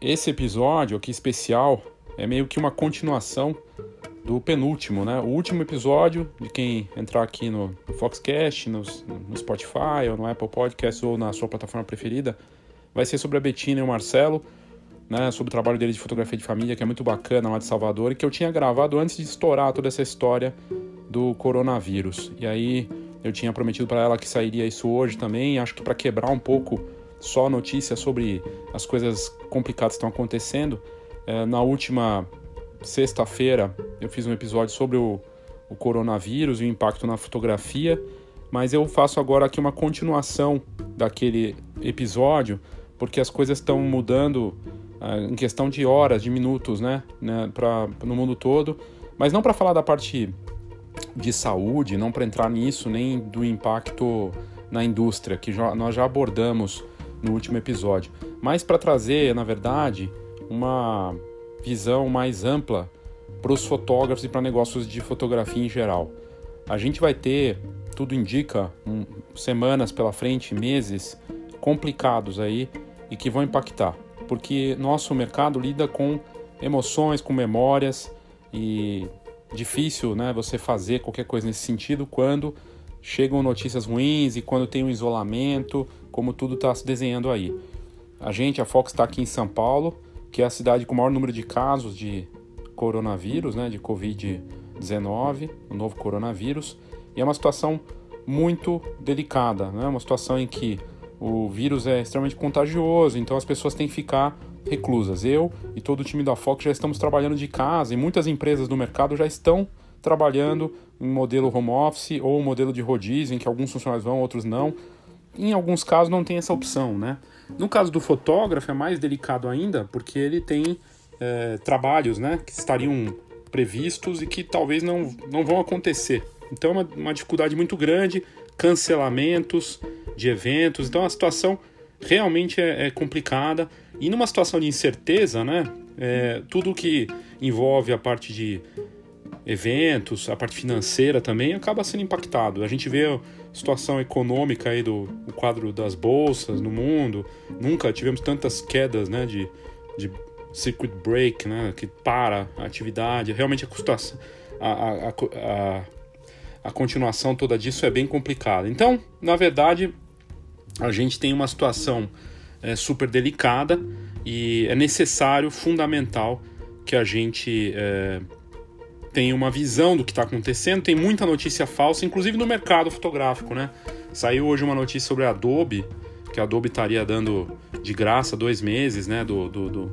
Esse episódio aqui especial é meio que uma continuação do penúltimo, né? O último episódio, de quem entrar aqui no, Foxcast, no, no Spotify, ou no Apple Podcast, ou na sua plataforma preferida, vai ser sobre a Betina e o Marcelo, né? Sobre o trabalho deles de fotografia de família, que é muito bacana lá de Salvador, e que eu tinha gravado antes de estourar toda essa história do coronavírus. E aí eu tinha prometido para ela que sairia isso hoje também, acho que para quebrar um pouco só notícia sobre as coisas complicadas que estão acontecendo. É, na última sexta-feira eu fiz um episódio sobre o, o coronavírus e o impacto na fotografia, mas eu faço agora aqui uma continuação daquele episódio, porque as coisas estão mudando uh, em questão de horas, de minutos, né, né pra, no mundo todo, mas não para falar da parte de saúde, não para entrar nisso, nem do impacto na indústria, que já, nós já abordamos no último episódio, mas para trazer, na verdade, uma visão mais ampla para os fotógrafos e para negócios de fotografia em geral. A gente vai ter, tudo indica, um, semanas pela frente, meses complicados aí e que vão impactar, porque nosso mercado lida com emoções, com memórias e difícil, né, você fazer qualquer coisa nesse sentido quando chegam notícias ruins e quando tem um isolamento, como tudo está se desenhando aí. A gente, a Fox, está aqui em São Paulo, que é a cidade com o maior número de casos de coronavírus, né, de Covid-19, o novo coronavírus, e é uma situação muito delicada, né, uma situação em que o vírus é extremamente contagioso, então as pessoas têm que ficar reclusas. Eu e todo o time da Fox já estamos trabalhando de casa e muitas empresas do mercado já estão trabalhando em modelo home office ou modelo de rodízio, em que alguns funcionários vão, outros não. Em alguns casos não tem essa opção, né? No caso do fotógrafo é mais delicado ainda, porque ele tem é, trabalhos, né, que estariam previstos e que talvez não, não vão acontecer. Então é uma, uma dificuldade muito grande, cancelamentos de eventos. Então a situação realmente é, é complicada e numa situação de incerteza, né, é, tudo que envolve a parte de eventos, a parte financeira também acaba sendo impactado. A gente vê a situação econômica aí do quadro das bolsas no mundo. Nunca tivemos tantas quedas, né, de, de circuit break, né, que para a atividade. Realmente a a, a, a continuação toda disso é bem complicada. Então, na verdade, a gente tem uma situação é, super delicada e é necessário, fundamental, que a gente é, tem uma visão do que está acontecendo, tem muita notícia falsa, inclusive no mercado fotográfico, né? Saiu hoje uma notícia sobre a Adobe, que a Adobe estaria dando de graça dois meses, né, do, do, do,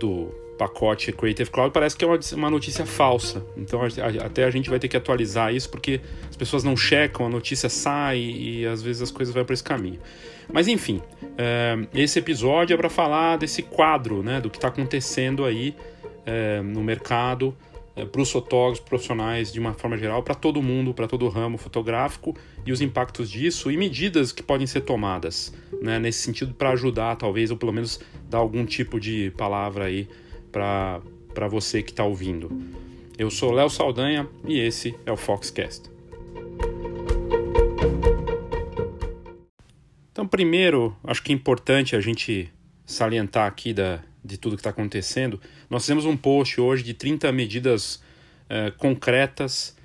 do pacote Creative Cloud, parece que é uma, uma notícia falsa. Então a, a, até a gente vai ter que atualizar isso, porque as pessoas não checam, a notícia sai e às vezes as coisas vão para esse caminho. Mas enfim, é, esse episódio é para falar desse quadro, né, do que está acontecendo aí é, no mercado é, para os fotógrafos profissionais de uma forma geral, para todo mundo, para todo o ramo fotográfico e os impactos disso e medidas que podem ser tomadas né, nesse sentido para ajudar, talvez, ou pelo menos dar algum tipo de palavra aí para você que está ouvindo. Eu sou Léo Saldanha e esse é o Foxcast. Então, primeiro, acho que é importante a gente salientar aqui da, de tudo que está acontecendo, nós fizemos um post hoje de 30 medidas eh, concretas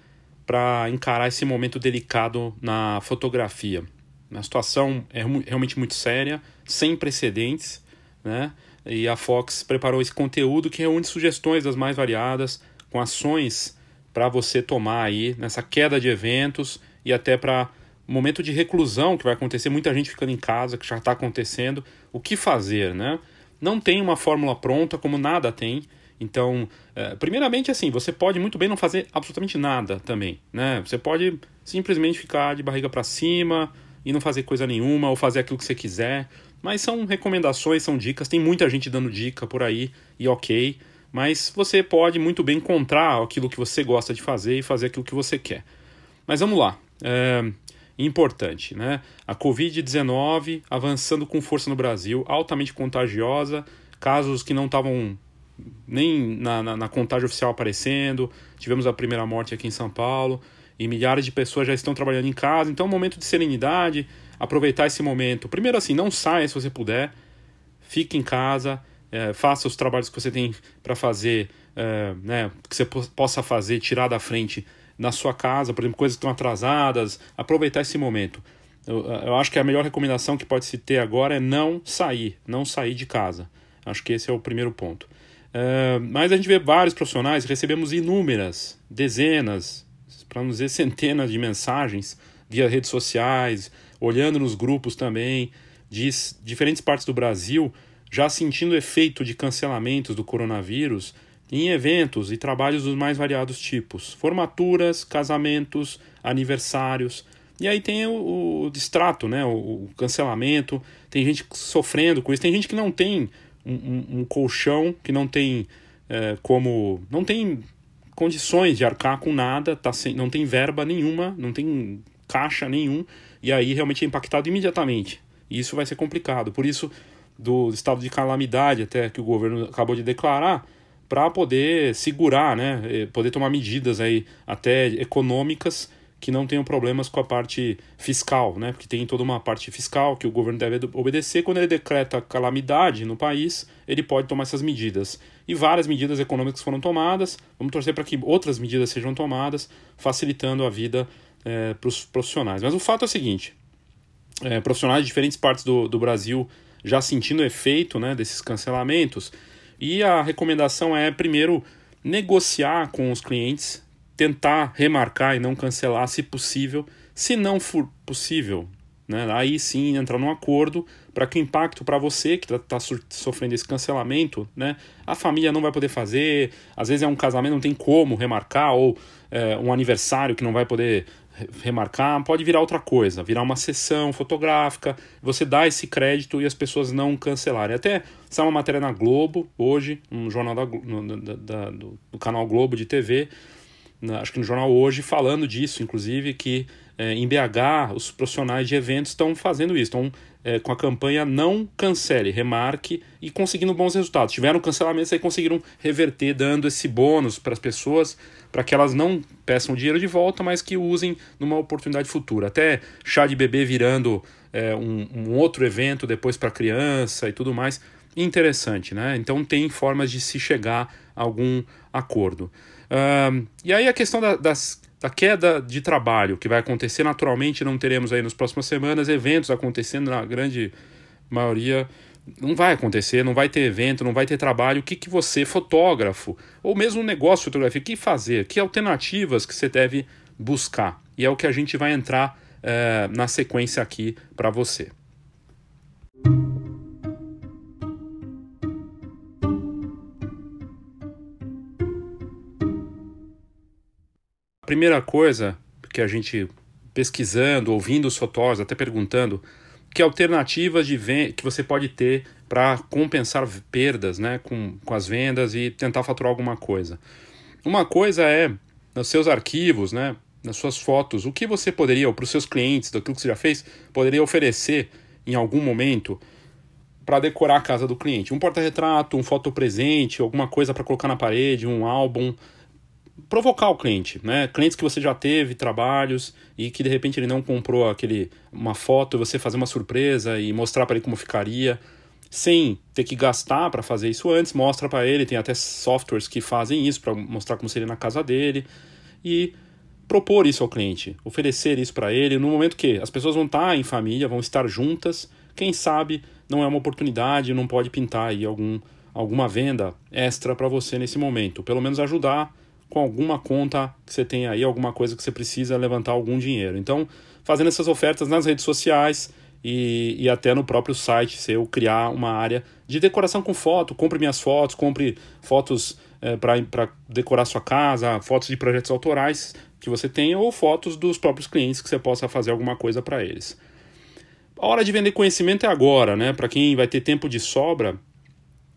para encarar esse momento delicado na fotografia. A situação é realmente muito séria, sem precedentes, né? E a Fox preparou esse conteúdo que reúne sugestões das mais variadas, com ações para você tomar aí nessa queda de eventos e até para momento de reclusão que vai acontecer, muita gente ficando em casa, que já está acontecendo, o que fazer, né? Não tem uma fórmula pronta, como nada tem. Então, é, primeiramente, assim, você pode muito bem não fazer absolutamente nada também, né? Você pode simplesmente ficar de barriga para cima e não fazer coisa nenhuma ou fazer aquilo que você quiser. Mas são recomendações, são dicas. Tem muita gente dando dica por aí e ok. Mas você pode muito bem encontrar aquilo que você gosta de fazer e fazer aquilo que você quer. Mas vamos lá. É, importante, né? A Covid-19 avançando com força no Brasil, altamente contagiosa, casos que não estavam nem na, na, na, contagem oficial aparecendo. Tivemos a primeira morte aqui em São Paulo e milhares de pessoas já estão trabalhando em casa. Então, é um momento de serenidade, aproveitar esse momento. Primeiro, assim, não saia se você puder, fique em casa, é, faça os trabalhos que você tem para fazer, é, né, que você possa fazer, tirar da frente na sua casa, por exemplo, coisas que estão atrasadas, aproveitar esse momento. Eu, eu acho que a melhor recomendação que pode se ter agora é não sair, não sair de casa. Acho que esse é o primeiro ponto. É, mas a gente vê vários profissionais, recebemos inúmeras, dezenas, para não dizer centenas de mensagens via redes sociais, olhando nos grupos também, de diferentes partes do Brasil, já sentindo o efeito de cancelamentos do coronavírus em eventos e trabalhos dos mais variados tipos: formaturas, casamentos, aniversários. E aí tem o, o distrato, né? O, o, cancelamento. Tem gente sofrendo com isso. Tem gente que não tem um, um, um colchão, que não tem é, como. não tem condições de arcar com nada, tá sem, não tem verba nenhuma, não tem caixa nenhum, e aí realmente é impactado imediatamente. E isso vai ser complicado. Por isso, do estado de calamidade até que o governo acabou de declarar, para poder segurar, né, poder tomar medidas aí até econômicas que não tenham problemas com a parte fiscal, né, porque tem toda uma parte fiscal que o governo deve obedecer. Quando ele decreta calamidade no país, ele pode tomar essas medidas. E várias medidas econômicas foram tomadas. Vamos torcer para que outras medidas sejam tomadas, facilitando a vida é, para os profissionais. Mas o fato é o seguinte: é, profissionais de diferentes partes do, do Brasil já sentindo o efeito né, desses cancelamentos. E a recomendação é, primeiro, negociar com os clientes, tentar remarcar e não cancelar, se possível. Se não for possível, né, aí sim entrar num acordo para que o impacto para você que está tá sofrendo esse cancelamento, né, a família não vai poder fazer, às vezes é um casamento, não tem como remarcar, ou é, um aniversário que não vai poder remarcar, pode virar outra coisa, virar uma sessão fotográfica, você dá esse crédito e as pessoas não cancelarem. Até saiu uma matéria na Globo, hoje, um jornal da, da, da, do, do, canal Globo de TV, na, acho que no jornal hoje, falando disso, inclusive, que é, em BH os profissionais de eventos estão fazendo isso, estão é, com a campanha Não Cancele, Remarque e conseguindo bons resultados. Tiveram cancelamentos e conseguiram reverter, dando esse bônus para as pessoas para que elas não peçam dinheiro de volta, mas que usem numa oportunidade futura. Até chá de bebê virando é, um, um, outro evento depois para criança e tudo mais. Interessante, né? Então tem formas de se chegar a algum acordo. Um, e aí a questão da, das, da queda de trabalho que vai acontecer naturalmente, não teremos aí nas próximas semanas eventos acontecendo na grande maioria não vai acontecer, não vai ter evento, não vai ter trabalho. O que, que você, fotógrafo, ou mesmo um negócio de fotografia, que fazer? Que alternativas que você deve buscar? E é o que a gente vai entrar é, na sequência aqui para você. Primeira coisa que a gente pesquisando, ouvindo os fotógrafos, até perguntando que alternativas de que você pode ter para compensar perdas né, com, com as vendas e tentar faturar alguma coisa. Uma coisa é nos seus arquivos, né, nas suas fotos, o que você poderia, ou para os seus clientes, daquilo que você já fez, poderia oferecer em algum momento para decorar a casa do cliente. Um porta-retrato, um foto-presente, alguma coisa para colocar na parede, um álbum provocar o cliente, né? Clientes que você já teve trabalhos e que de repente ele não comprou aquele uma foto, você fazer uma surpresa e mostrar para ele como ficaria, sem ter que gastar para fazer isso antes, mostra para ele, tem até softwares que fazem isso para mostrar como seria na casa dele. E propor isso ao cliente, oferecer isso para ele no momento que as pessoas vão estar em família, vão estar juntas, quem sabe não é uma oportunidade, não pode pintar aí algum alguma venda extra para você nesse momento, pelo menos ajudar com alguma conta que você tem aí, alguma coisa que você precisa levantar algum dinheiro. Então, fazendo essas ofertas nas redes sociais e, e até no próprio site, se eu criar uma área de decoração com foto, compre minhas fotos, compre fotos é, para decorar sua casa, fotos de projetos autorais que você tenha ou fotos dos próprios clientes que você possa fazer alguma coisa para eles. A hora de vender conhecimento é agora, né? Para quem vai ter tempo de sobra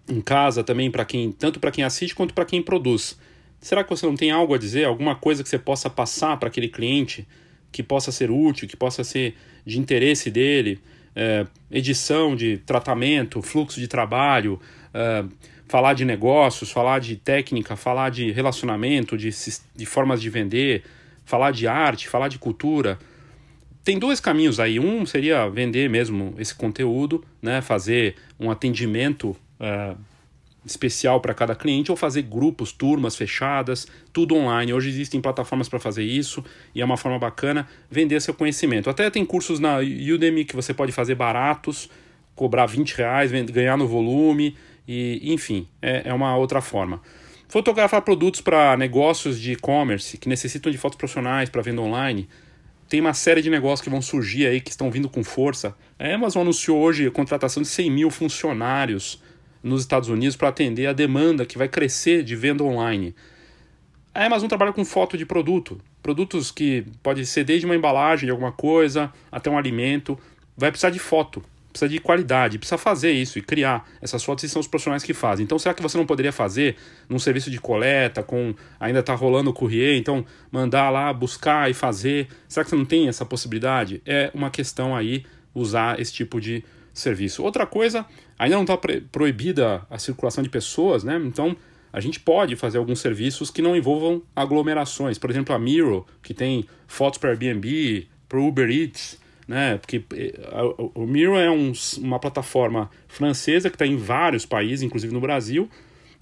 em casa também, para quem tanto para quem assiste quanto para quem produz. Será que você não tem algo a dizer, alguma coisa que você possa passar para aquele cliente que possa ser útil, que possa ser de interesse dele? É, edição de tratamento, fluxo de trabalho, é, falar de negócios, falar de técnica, falar de relacionamento, de, de formas de vender, falar de arte, falar de cultura. Tem dois caminhos aí. Um seria vender mesmo esse conteúdo, né, fazer um atendimento é, especial para cada cliente ou fazer grupos, turmas fechadas, tudo online. Hoje existem plataformas para fazer isso e é uma forma bacana vender seu conhecimento. Até tem cursos na Udemy que você pode fazer baratos, cobrar 20 reais, ganhar no volume e enfim, é, é uma outra forma. Fotografar produtos para negócios de e-commerce que necessitam de fotos profissionais para venda online. Tem uma série de negócios que vão surgir aí, que estão vindo com força. A Amazon anunciou hoje a contratação de 100 mil funcionários nos Estados Unidos para atender a demanda que vai crescer de venda online. A Amazon trabalha com foto de produto, produtos que pode ser desde uma embalagem de alguma coisa até um alimento, vai precisar de foto, precisa de qualidade, precisa fazer isso e criar essas fotos e são os profissionais que fazem. Então será que você não poderia fazer num serviço de coleta com ainda está rolando o courrier, então mandar lá buscar e fazer? Será que você não tem essa possibilidade? É uma questão aí usar esse tipo de serviço. Outra coisa, ainda não está proibida a circulação de pessoas, né? Então a gente pode fazer alguns serviços que não envolvam aglomerações. Por exemplo, a Miro, que tem fotos para Airbnb, para Uber Eats, né? Porque eh, o Miro é um, uma plataforma francesa que está em vários países, inclusive no Brasil,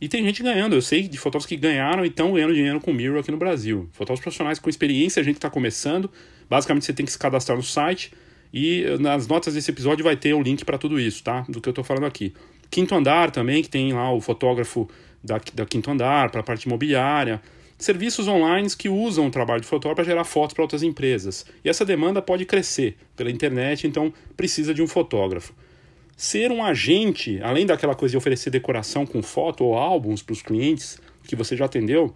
e tem gente ganhando. Eu sei de fotógrafos que ganharam e estão ganhando dinheiro com o Miro aqui no Brasil. Fotógrafos profissionais com experiência, a gente está começando. Basicamente, você tem que se cadastrar no site e nas notas desse episódio vai ter o link para tudo isso, tá? Do que eu estou falando aqui. Quinto Andar também, que tem lá o fotógrafo da, da Quinto Andar para a parte imobiliária. Serviços online que usam o trabalho de fotógrafo para gerar fotos para outras empresas. E essa demanda pode crescer pela internet, então precisa de um fotógrafo. Ser um agente, além daquela coisa de oferecer decoração com foto ou álbuns para os clientes que você já atendeu,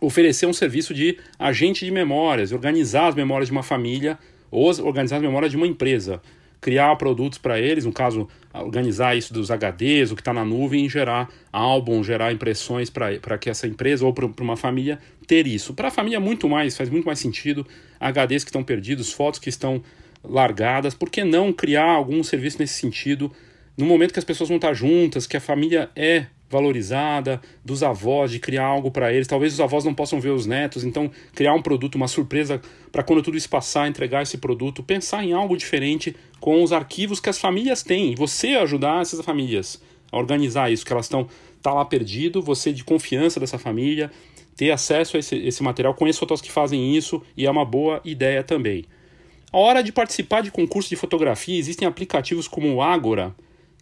oferecer um serviço de agente de memórias, organizar as memórias de uma família ou organizar as memórias de uma empresa, criar produtos para eles, no caso, organizar isso dos HDs, o que está na nuvem, e gerar álbum, gerar impressões para que essa empresa ou para uma família ter isso. Para a família, muito mais, faz muito mais sentido HDs que estão perdidos, fotos que estão largadas, por que não criar algum serviço nesse sentido? No momento que as pessoas vão estar juntas, que a família é valorizada, dos avós, de criar algo para eles. Talvez os avós não possam ver os netos, então criar um produto, uma surpresa para quando tudo isso passar, entregar esse produto, pensar em algo diferente com os arquivos que as famílias têm. Você ajudar essas famílias a organizar isso, que elas estão tá lá perdido, você de confiança dessa família, ter acesso a esse, esse material. Conheço fotógrafos que fazem isso e é uma boa ideia também. A hora de participar de concursos de fotografia, existem aplicativos como o Agora,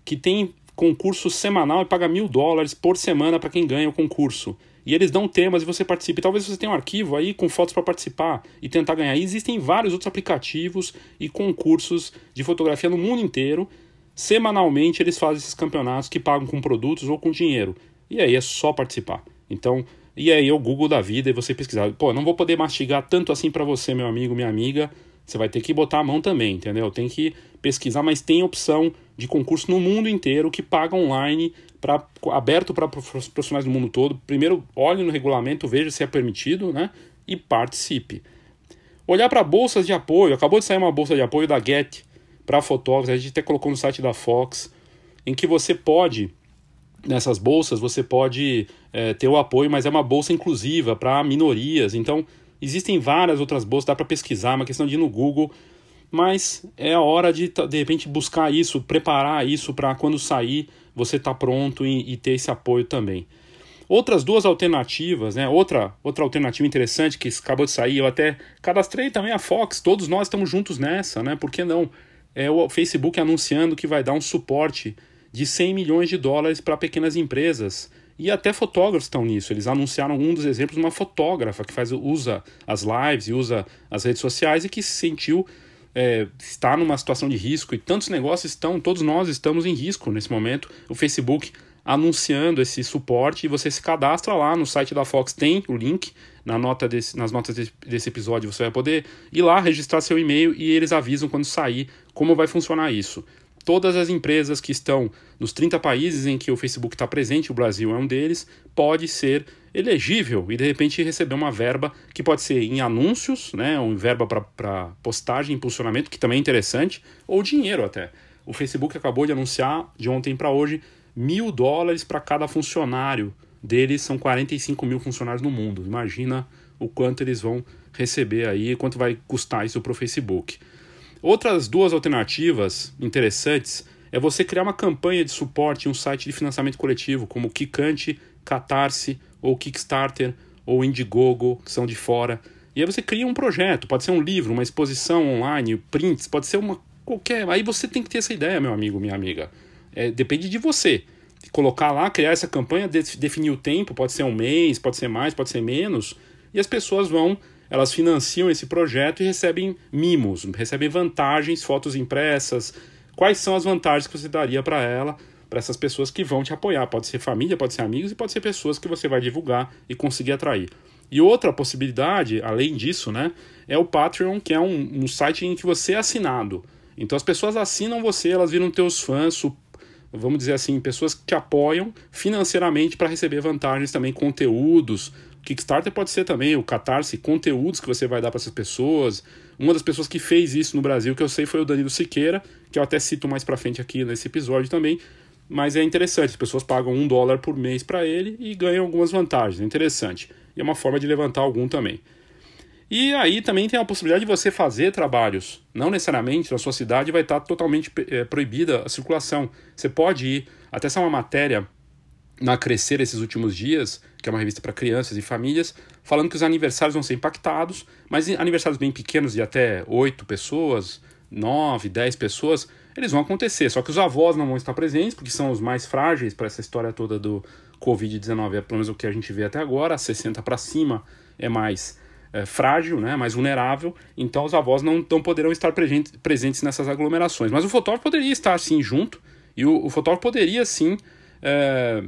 que tem concurso semanal e paga mil dólares por semana para quem ganha o concurso. E eles dão temas e você participa. Talvez você tenha um arquivo aí com fotos para participar e tentar ganhar. E existem vários outros aplicativos e concursos de fotografia no mundo inteiro. Semanalmente eles fazem esses campeonatos que pagam com produtos ou com dinheiro. E aí é só participar. Então, e aí é o Google da vida e você pesquisar. Pô, não vou poder mastigar tanto assim para você, meu amigo, minha amiga. Você vai ter que botar a mão também, entendeu? Tem que pesquisar, mas tem opção de concurso no mundo inteiro que paga online, pra, aberto para profissionais do mundo todo. Primeiro, olhe no regulamento, veja se é permitido, né? E participe. Olhar para bolsas de apoio. Acabou de sair uma bolsa de apoio da Get para fotógrafos. A gente até colocou no site da Fox, em que você pode nessas bolsas você pode é, ter o apoio, mas é uma bolsa inclusiva para minorias. Então Existem várias outras bolsas, dá para pesquisar, é uma questão de ir no Google, mas é a hora de de repente buscar isso, preparar isso para quando sair você tá pronto e, e, ter esse apoio também. Outras duas alternativas, né? Outra, outra alternativa interessante que acabou de sair, eu até cadastrei também a Fox, todos nós estamos juntos nessa, né? Por que não? É o Facebook anunciando que vai dar um suporte de 100 milhões de dólares para pequenas empresas e até fotógrafos estão nisso. Eles anunciaram um dos exemplos uma fotógrafa que faz, usa as lives e usa as redes sociais e que se sentiu é, está numa situação de risco. E tantos negócios estão, todos nós estamos em risco nesse momento. O Facebook anunciando esse suporte e você se cadastra lá no site da Fox, tem o link na nota desse, nas notas desse, desse episódio. Você vai poder ir lá, registrar seu e-mail e eles avisam quando sair como vai funcionar isso todas as empresas que estão nos 30 países em que o Facebook está presente, o Brasil é um deles, pode ser elegível e de repente receber uma verba que pode ser em anúncios, né, ou verba para postagem, impulsionamento, que também é interessante, ou dinheiro até. O Facebook acabou de anunciar de ontem para hoje mil dólares para cada funcionário deles, são 45 mil funcionários no mundo. Imagina o quanto eles vão receber aí, quanto vai custar isso para o Facebook. Outras duas alternativas interessantes é é você criar uma campanha de suporte em um site de financiamento coletivo, como Kikante, Catarse, ou Kickstarter, ou Indiegogo, que são de fora. E aí você cria um projeto, pode ser um livro, uma exposição online, prints, pode ser uma qualquer. Aí você tem que ter essa ideia, meu amigo, minha amiga. É, depende de você. Colocar lá, criar essa campanha, definir o tempo, pode ser um mês, pode ser mais, pode ser menos, e as pessoas vão elas financiam esse projeto e recebem mimos, recebem vantagens, fotos impressas. Quais são as vantagens que você daria para ela, para essas pessoas que vão te apoiar? Pode ser família, pode ser amigos e pode ser pessoas que você vai divulgar e conseguir atrair. E outra possibilidade, além disso, né, é o Patreon, que é um, um site em que você é assinado. Então as pessoas assinam você, elas viram teus fãs, vamos dizer assim, pessoas que te apoiam financeiramente para receber vantagens também, conteúdos, Kickstarter pode ser também o Catarse, conteúdos que você vai dar para essas pessoas. Uma das pessoas que fez isso no Brasil, que eu sei, foi o Danilo Siqueira, que eu até cito mais para frente aqui nesse episódio também. Mas é interessante, as pessoas pagam um dólar por mês para ele e ganham algumas vantagens. É interessante. E é uma forma de levantar algum também. E aí também tem a possibilidade de você fazer trabalhos. Não necessariamente na sua cidade vai estar totalmente é, proibida a circulação. Você pode ir, até essa é uma matéria na Crescer esses últimos dias, que é uma revista para crianças e famílias, falando que os aniversários vão ser impactados, mas aniversários bem pequenos de até 8 pessoas, 9, 10 pessoas, eles vão acontecer. Só que os avós não vão estar presentes, porque são os mais frágeis para essa história toda do Covid-19, é pelo menos o que a gente vê até agora, 60 para cima é mais é, frágil, né, mais vulnerável, então os avós não, não poderão estar presentes nessas aglomerações. Mas o fotógrafo poderia estar sim junto, e o, o fotógrafo poderia sim. É,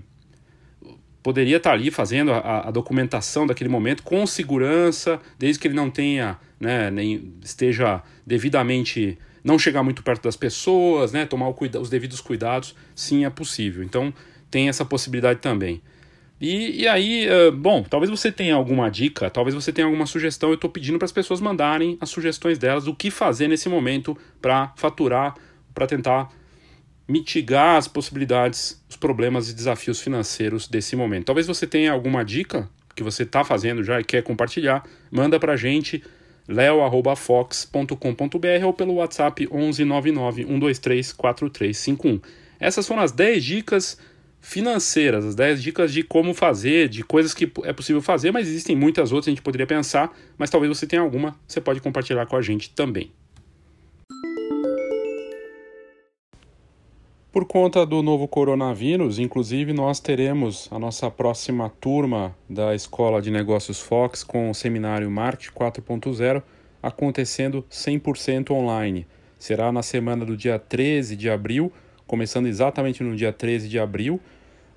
poderia estar ali fazendo a, a, documentação daquele momento com segurança, desde que ele não tenha, né, nem esteja devidamente, não chegar muito perto das pessoas, né, tomar cuida, os devidos cuidados, sim é possível. Então tem essa possibilidade também. E, e aí, uh, bom, talvez você tenha alguma dica, talvez você tenha alguma sugestão. Eu estou pedindo para as pessoas mandarem as sugestões delas, o que fazer nesse momento para faturar, para tentar mitigar as possibilidades, os problemas e desafios financeiros desse momento. Talvez você tenha alguma dica que você está fazendo já e quer compartilhar, manda para a gente leo.fox.com.br ou pelo WhatsApp 1199 123 4351. Essas foram as 10 dicas financeiras, as 10 dicas de como fazer, de coisas que é possível fazer, mas existem muitas outras que a gente poderia pensar, mas talvez você tenha alguma, você pode compartilhar com a gente também. Por conta do novo coronavírus, inclusive, nós teremos a nossa próxima turma da Escola de Negócios Fox com o seminário Marte 4.0 acontecendo 100% online. Será na semana do dia 13 de abril, começando exatamente no dia 13 de abril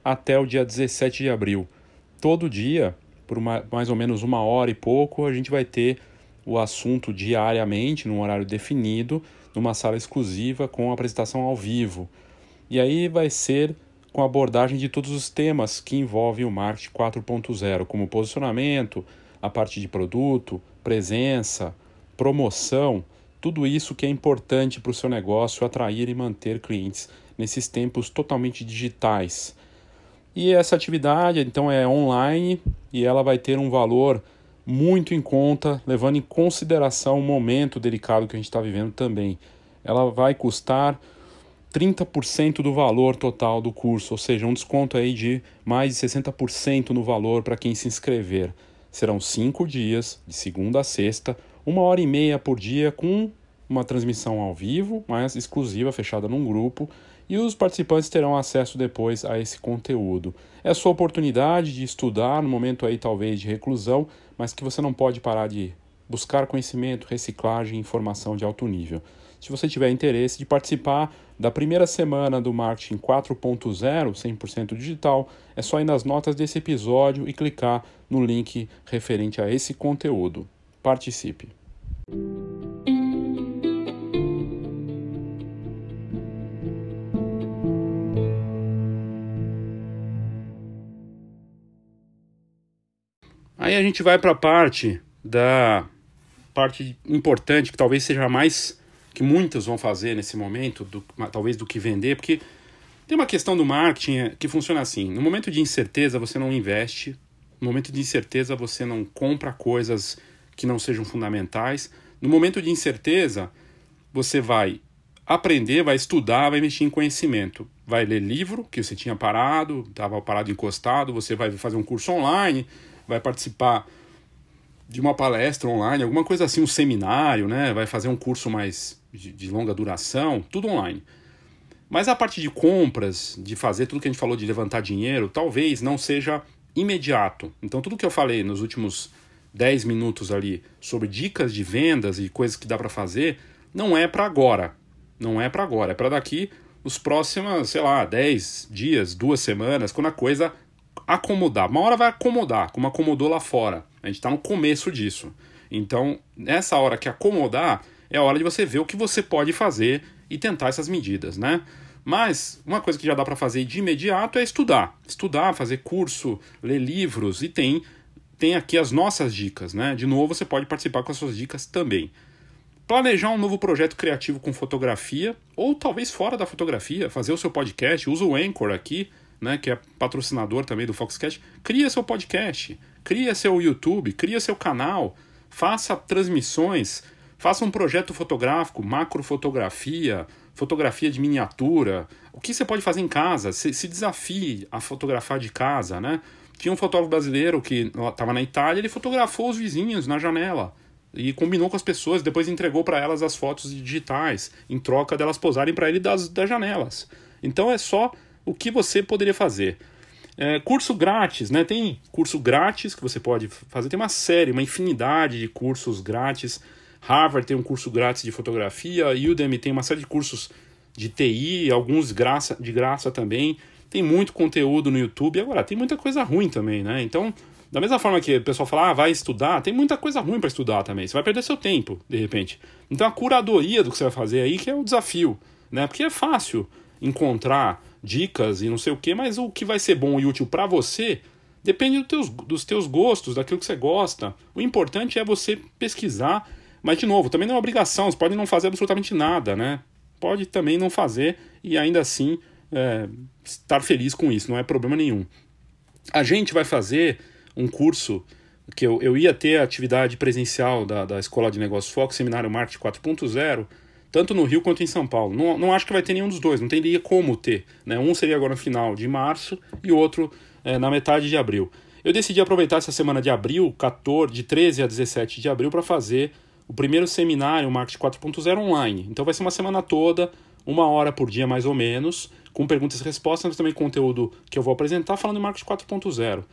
até o dia 17 de abril. Todo dia, por mais ou menos uma hora e pouco, a gente vai ter o assunto diariamente, num horário definido, numa sala exclusiva com apresentação ao vivo. E aí vai ser com abordagem de todos os temas que envolvem o marketing 4.0, como posicionamento, a parte de produto, presença, promoção, tudo isso que é importante para o seu negócio atrair e manter clientes nesses tempos totalmente digitais. E essa atividade então é online e ela vai ter um valor muito em conta, levando em consideração o momento delicado que a gente está vivendo também. Ela vai custar 30% do valor total do curso, ou seja, um desconto aí de mais de 60% no valor para quem se inscrever. Serão cinco dias, de segunda a sexta, uma hora e meia por dia, com uma transmissão ao vivo, mas exclusiva, fechada num grupo, e os participantes terão acesso depois a esse conteúdo. É a sua oportunidade de estudar no momento aí talvez de reclusão, mas que você não pode parar de buscar conhecimento, reciclagem e informação de alto nível. Se você tiver interesse de participar da primeira semana do Marketing 4.0, 100% digital, é só ir nas notas desse episódio e clicar no link referente a esse conteúdo. Participe! Aí a gente vai para a parte da parte importante, que talvez seja mais que muitos vão fazer nesse momento, do, talvez do que vender, porque tem uma questão do marketing é, que funciona assim: no momento de incerteza você não investe, no momento de incerteza você não compra coisas que não sejam fundamentais, no momento de incerteza você vai aprender, vai estudar, vai investir em conhecimento. Vai ler livro que você tinha parado, estava parado encostado, você vai fazer um curso online, vai participar de uma palestra online, alguma coisa assim, um seminário, né? Vai fazer um curso mais de, de longa duração, tudo online. Mas a parte de compras, de fazer tudo que a gente falou de levantar dinheiro, talvez não seja imediato. Então, tudo que eu falei nos últimos 10 minutos ali sobre dicas de vendas e coisas que dá para fazer, não é para agora. Não é para agora, é para daqui os próximos, sei lá, 10 dias, duas semanas, quando a coisa acomodar. Uma hora vai acomodar, como acomodou lá fora. A gente está no começo disso. Então, nessa hora que acomodar, é a hora de você ver o que você pode fazer e tentar essas medidas, né? Mas uma coisa que já dá para fazer de imediato é estudar. Estudar, fazer curso, ler livros e tem tem aqui as nossas dicas, né? De novo, você pode participar com as suas dicas também. Planejar um novo projeto criativo com fotografia ou talvez fora da fotografia, fazer o seu podcast, usa o Anchor aqui, né, que é patrocinador também do Foxcast. Cria seu podcast, cria seu YouTube, cria seu canal, faça transmissões, faça um projeto fotográfico, macrofotografia, fotografia de miniatura. O que você pode fazer em casa? Se, se desafie a fotografar de casa, né? Tinha um fotógrafo brasileiro que estava na Itália, ele fotografou os vizinhos na janela e combinou com as pessoas, depois entregou para elas as fotos digitais, em troca delas posarem para ele das, das janelas. Então é só o que você poderia fazer. É, curso grátis, né? Tem curso grátis que você pode fazer, tem uma série, uma infinidade de cursos grátis. Harvard tem um curso grátis de fotografia, Udemy tem uma série de cursos de TI, alguns graça, de graça também. Tem muito conteúdo no YouTube. Agora, tem muita coisa ruim também, né? Então, da mesma forma que o pessoal fala, ah, vai estudar, tem muita coisa ruim para estudar também. Você vai perder seu tempo, de repente. Então, a curadoria do que você vai fazer aí que é o desafio, né? Porque é fácil encontrar dicas e não sei o que, mas o que vai ser bom e útil para você depende do teus, dos teus gostos, daquilo que você gosta. O importante é você pesquisar, mas de novo, também não é obrigação, você pode não fazer absolutamente nada, né? Pode também não fazer e ainda assim é, estar feliz com isso, não é problema nenhum. A gente vai fazer um curso que eu, eu ia ter a atividade presencial da, da Escola de Negócios Foco, Seminário Marketing 4.0, tanto no Rio quanto em São Paulo. Não, não acho que vai ter nenhum dos dois, não teria como ter. Né? Um seria agora no final de março e outro é, na metade de abril. Eu decidi aproveitar essa semana de abril, 14, de 13 a 17 de abril, para fazer o primeiro seminário Marketing 4.0 online. Então vai ser uma semana toda, uma hora por dia mais ou menos, com perguntas e respostas, mas também conteúdo que eu vou apresentar falando em marketing 4.0,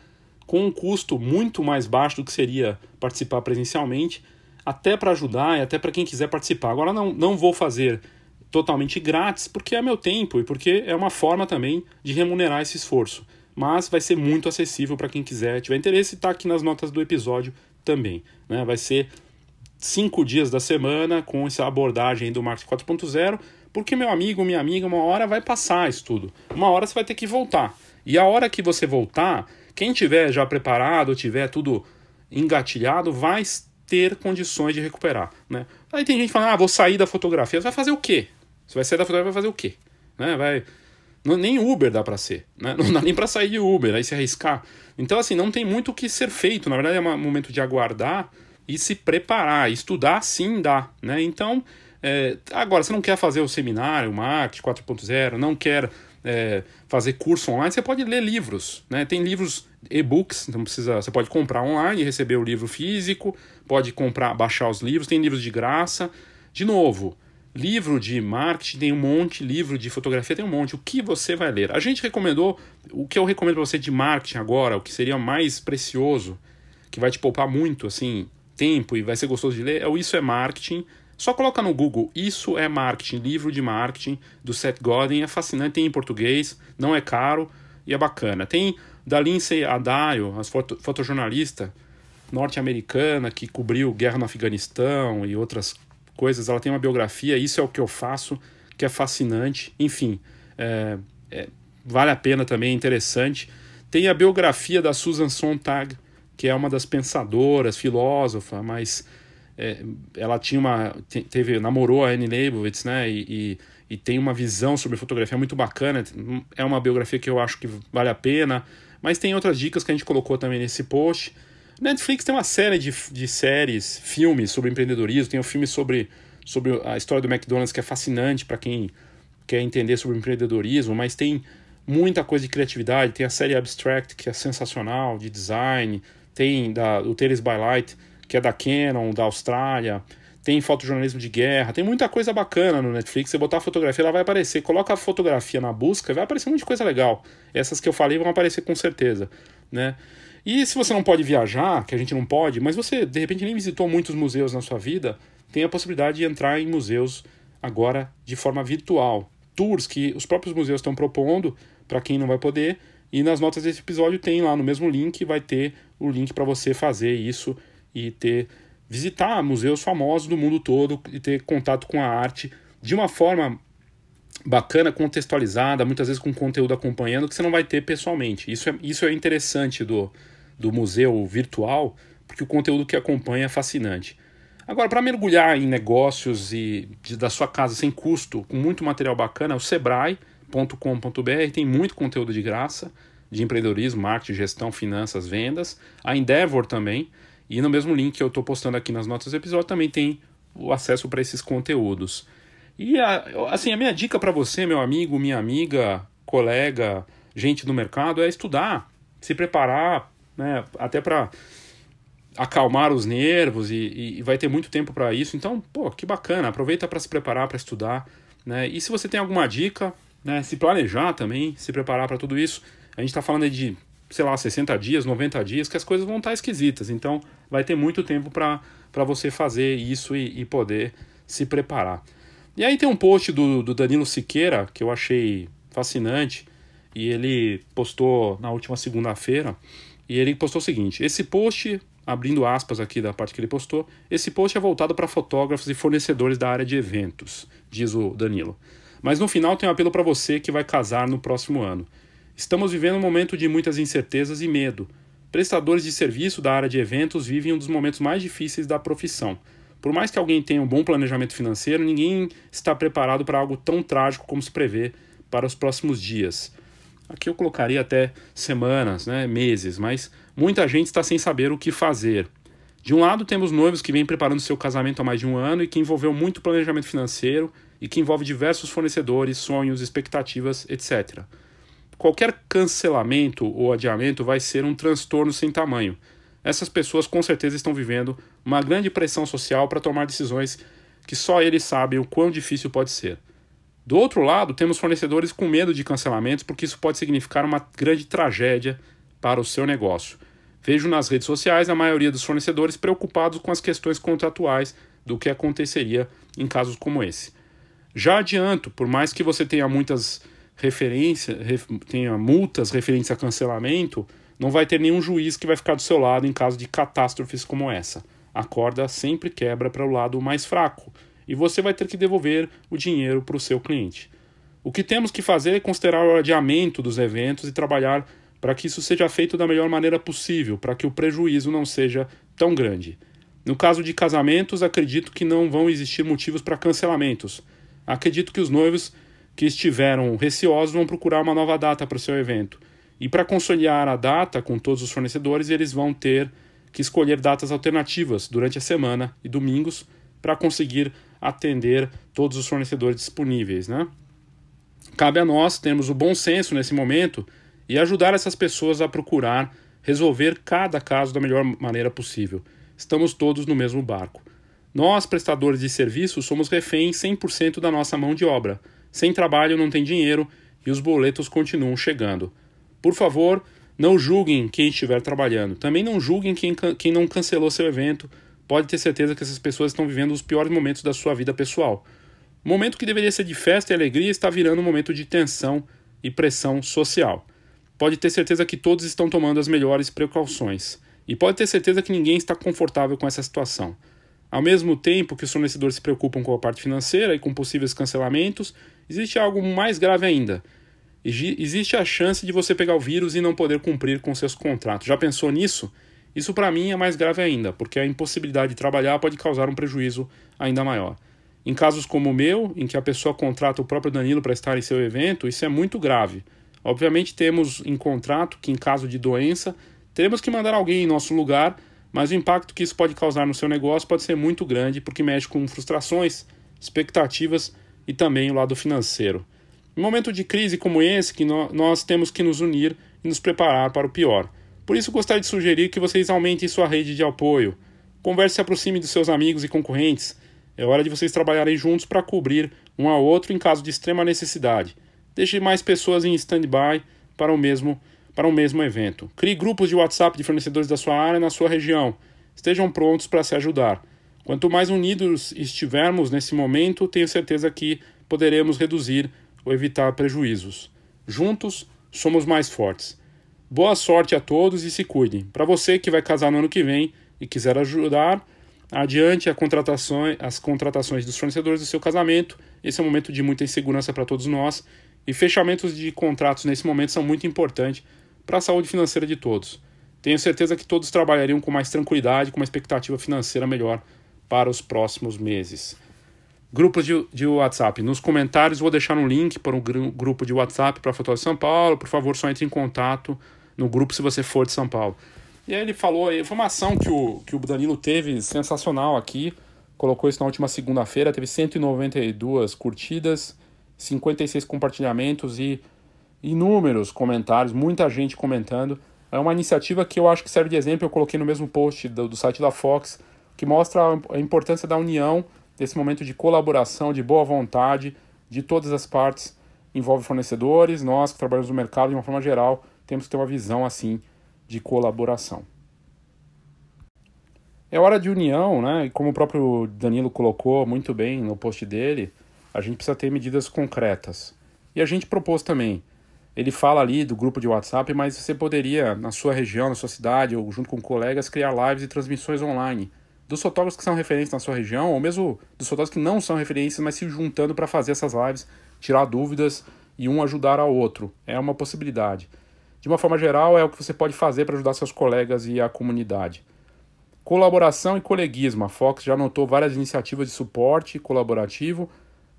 com um custo muito mais baixo do que seria participar presencialmente, até para ajudar e até para quem quiser participar. Agora não, não vou fazer totalmente grátis, porque é meu tempo e porque é uma forma também de remunerar esse esforço. Mas vai ser muito acessível para quem quiser, tiver interesse, está aqui nas notas do episódio também. Né? Vai ser cinco dias da semana com essa abordagem do Marketing 4.0 porque, meu amigo, minha amiga, uma hora vai passar isso tudo. Uma hora você vai ter que voltar. E a hora que você voltar, quem tiver já preparado, tiver tudo engatilhado, vai ter condições de recuperar. Né? Aí tem gente falando, ah, vou sair da fotografia. Você vai fazer o quê? Você vai sair da fotografia, vai fazer o quê? Né? Vai... Não, nem Uber dá para ser. Né? Não dá nem para sair de Uber, aí se arriscar. Então, assim, não tem muito o que ser feito. Na verdade, é um momento de aguardar e se preparar. Estudar, sim, dá. Né? Então, é, agora, você não quer fazer o seminário, o Marketing 4.0, não quer é, fazer curso online, você pode ler livros. Né? Tem livros e-books, então precisa, você pode comprar online e receber o livro físico, pode comprar, baixar os livros, tem livros de graça. De novo, livro de marketing tem um monte, livro de fotografia tem um monte. O que você vai ler? A gente recomendou, o que eu recomendo para você de marketing agora, o que seria mais precioso, que vai te poupar muito, assim, tempo e vai ser gostoso de ler, é o Isso é Marketing, só coloca no Google Isso é Marketing, livro de marketing do Seth Godin, é fascinante, tem em português, não é caro e é bacana. Tem da Lindsay Adayo, a foto, fotojornalista norte-americana que cobriu guerra no Afeganistão e outras coisas. Ela tem uma biografia, isso é o que eu faço, que é fascinante. Enfim, é, é, vale a pena também, é interessante. Tem a biografia da Susan Sontag, que é uma das pensadoras, filósofa, mas é, ela tinha uma teve namorou a Annie Leibovitz, né? E, e, e, tem uma visão sobre fotografia muito bacana. É uma biografia que eu acho que vale a pena. Mas tem outras dicas que a gente colocou também nesse post. Netflix tem uma série de, de séries, filmes sobre empreendedorismo. Tem um filme sobre sobre a história do McDonald's que é fascinante para quem quer entender sobre empreendedorismo, mas tem muita coisa de criatividade. Tem a série Abstract, que é sensacional, de design. Tem da, o Tales by Light, que é da Canon, da Austrália. Tem fotojornalismo de guerra. Tem muita coisa bacana no Netflix. Você botar a fotografia, ela vai aparecer. Coloca a fotografia na busca, vai aparecer muita coisa legal. Essas que eu falei vão aparecer com certeza, né? E se você não pode viajar, que a gente não pode, mas você de repente nem visitou muitos museus na sua vida, tem a possibilidade de entrar em museus agora de forma virtual. Tours que os próprios museus estão propondo para quem não vai poder. E nas notas desse episódio tem lá no mesmo link, vai ter o link para você fazer isso e ter visitar museus famosos do mundo todo e ter contato com a arte de uma forma bacana, contextualizada, muitas vezes com conteúdo acompanhando que você não vai ter pessoalmente. Isso é, isso é interessante do, do museu virtual, porque o conteúdo que acompanha é fascinante. Agora, para mergulhar em negócios e de, da sua casa sem custo, com muito material bacana, o Sebrae com.br tem muito conteúdo de graça de empreendedorismo, marketing, gestão, finanças, vendas. A Endeavor também. E no mesmo link que eu estou postando aqui nas notas do episódio também tem o acesso para esses conteúdos. E a, assim, a minha dica para você, meu amigo, minha amiga, colega, gente do mercado, é estudar, se preparar, né, até para acalmar os nervos e, e, vai ter muito tempo para isso. Então, pô, que bacana, aproveita para se preparar, para estudar. Né? E se você tem alguma dica, né, se planejar também, se preparar para tudo isso. A gente está falando de, sei lá, 60 dias, 90 dias, que as coisas vão estar tá esquisitas. Então, vai ter muito tempo para você fazer isso e, e, poder se preparar. E aí tem um post do, do Danilo Siqueira que eu achei fascinante e ele postou na última segunda-feira. E ele postou o seguinte: esse post, abrindo aspas aqui da parte que ele postou, esse post é voltado para fotógrafos e fornecedores da área de eventos, diz o Danilo. Mas no final tem um apelo para você que vai casar no próximo ano. Estamos vivendo um momento de muitas incertezas e medo. Prestadores de serviço da área de eventos vivem um dos momentos mais difíceis da profissão. Por mais que alguém tenha um bom planejamento financeiro, ninguém está preparado para algo tão trágico como se prevê para os próximos dias. Aqui eu colocaria até semanas, né, meses, mas muita gente está sem saber o que fazer. De um lado, temos noivos que vêm preparando seu casamento há mais de um ano e que envolveu muito planejamento financeiro e que envolve diversos fornecedores, sonhos, expectativas, etc. Qualquer cancelamento ou adiamento vai ser um transtorno sem tamanho. Essas pessoas com certeza estão vivendo uma grande pressão social para tomar decisões que só eles sabem o quão difícil pode ser. Do outro lado, temos fornecedores com medo de cancelamentos porque isso pode significar uma grande tragédia para o seu negócio. Vejo nas redes sociais a maioria dos fornecedores preocupados com as questões contratuais do que aconteceria em casos como esse. Já adianto, por mais que você tenha muitas referências, tenha multas referentes a cancelamento, não vai ter nenhum juiz que vai ficar do seu lado em caso de catástrofes como essa. A corda sempre quebra para o lado mais fraco e você vai ter que devolver o dinheiro para o seu cliente. O que temos que fazer é considerar o adiamento dos eventos e trabalhar para que isso seja feito da melhor maneira possível, para que o prejuízo não seja tão grande. No caso de casamentos, acredito que não vão existir motivos para cancelamentos Acredito que os noivos que estiveram receosos vão procurar uma nova data para o seu evento. E para consolidar a data com todos os fornecedores, eles vão ter que escolher datas alternativas durante a semana e domingos para conseguir atender todos os fornecedores disponíveis. Né? Cabe a nós termos o bom senso nesse momento e ajudar essas pessoas a procurar resolver cada caso da melhor maneira possível. Estamos todos no mesmo barco. Nós, prestadores de serviços, somos reféns 100% da nossa mão de obra. Sem trabalho não tem dinheiro e os boletos continuam chegando. Por favor, não julguem quem estiver trabalhando. Também não julguem quem, quem não cancelou seu evento. Pode ter certeza que essas pessoas estão vivendo os piores momentos da sua vida pessoal. O momento que deveria ser de festa e alegria está virando um momento de tensão e pressão social. Pode ter certeza que todos estão tomando as melhores precauções. E pode ter certeza que ninguém está confortável com essa situação. Ao mesmo tempo que os fornecedores se preocupam com a parte financeira e com possíveis cancelamentos, existe algo mais grave ainda. Existe a chance de você pegar o vírus e não poder cumprir com seus contratos. Já pensou nisso? Isso para mim é mais grave ainda, porque a impossibilidade de trabalhar pode causar um prejuízo ainda maior. Em casos como o meu, em que a pessoa contrata o próprio Danilo para estar em seu evento, isso é muito grave. Obviamente temos em contrato que em caso de doença, teremos que mandar alguém em nosso lugar mas o impacto que isso pode causar no seu negócio pode ser muito grande porque mexe com frustrações, expectativas e também o lado financeiro. Em momento de crise como esse, que nós temos que nos unir e nos preparar para o pior. Por isso, gostaria de sugerir que vocês aumentem sua rede de apoio. Converse e se aproxime dos seus amigos e concorrentes. É hora de vocês trabalharem juntos para cobrir um ao outro em caso de extrema necessidade. Deixe mais pessoas em stand-by para o mesmo para o mesmo evento. Crie grupos de WhatsApp de fornecedores da sua área na sua região. Estejam prontos para se ajudar. Quanto mais unidos estivermos nesse momento, tenho certeza que poderemos reduzir ou evitar prejuízos. Juntos, somos mais fortes. Boa sorte a todos e se cuidem. Para você que vai casar no ano que vem e quiser ajudar, adiante contratação, as contratações dos fornecedores do seu casamento. Esse é um momento de muita insegurança para todos nós e fechamentos de contratos nesse momento são muito importantes para a saúde financeira de todos. Tenho certeza que todos trabalhariam com mais tranquilidade, com uma expectativa financeira melhor para os próximos meses. Grupos de, de WhatsApp. Nos comentários vou deixar um link para um grupo de WhatsApp para Fotógrafo de São Paulo. Por favor, só entre em contato no grupo se você for de São Paulo. E aí ele falou a informação que o, que o Danilo teve sensacional aqui. Colocou isso na última segunda-feira, teve 192 curtidas, 56 compartilhamentos e inúmeros comentários, muita gente comentando. É uma iniciativa que eu acho que serve de exemplo, eu coloquei no mesmo post do, do site da Fox, que mostra a importância da união, desse momento de colaboração, de boa vontade de todas as partes. Envolve fornecedores, nós que trabalhamos no mercado de uma forma geral, temos que ter uma visão assim de colaboração. É hora de união, né? E como o próprio Danilo colocou muito bem no post dele, a gente precisa ter medidas concretas. E a gente propôs também ele fala ali do grupo de WhatsApp, mas você poderia, na sua região, na sua cidade, ou junto com colegas, criar lives e transmissões online dos fotógrafos que são referências na sua região, ou mesmo dos fotógrafos que não são referências, mas se juntando para fazer essas lives, tirar dúvidas e um ajudar ao outro. É uma possibilidade. De uma forma geral, é o que você pode fazer para ajudar seus colegas e a comunidade. Colaboração e coleguismo. A Fox já anotou várias iniciativas de suporte colaborativo.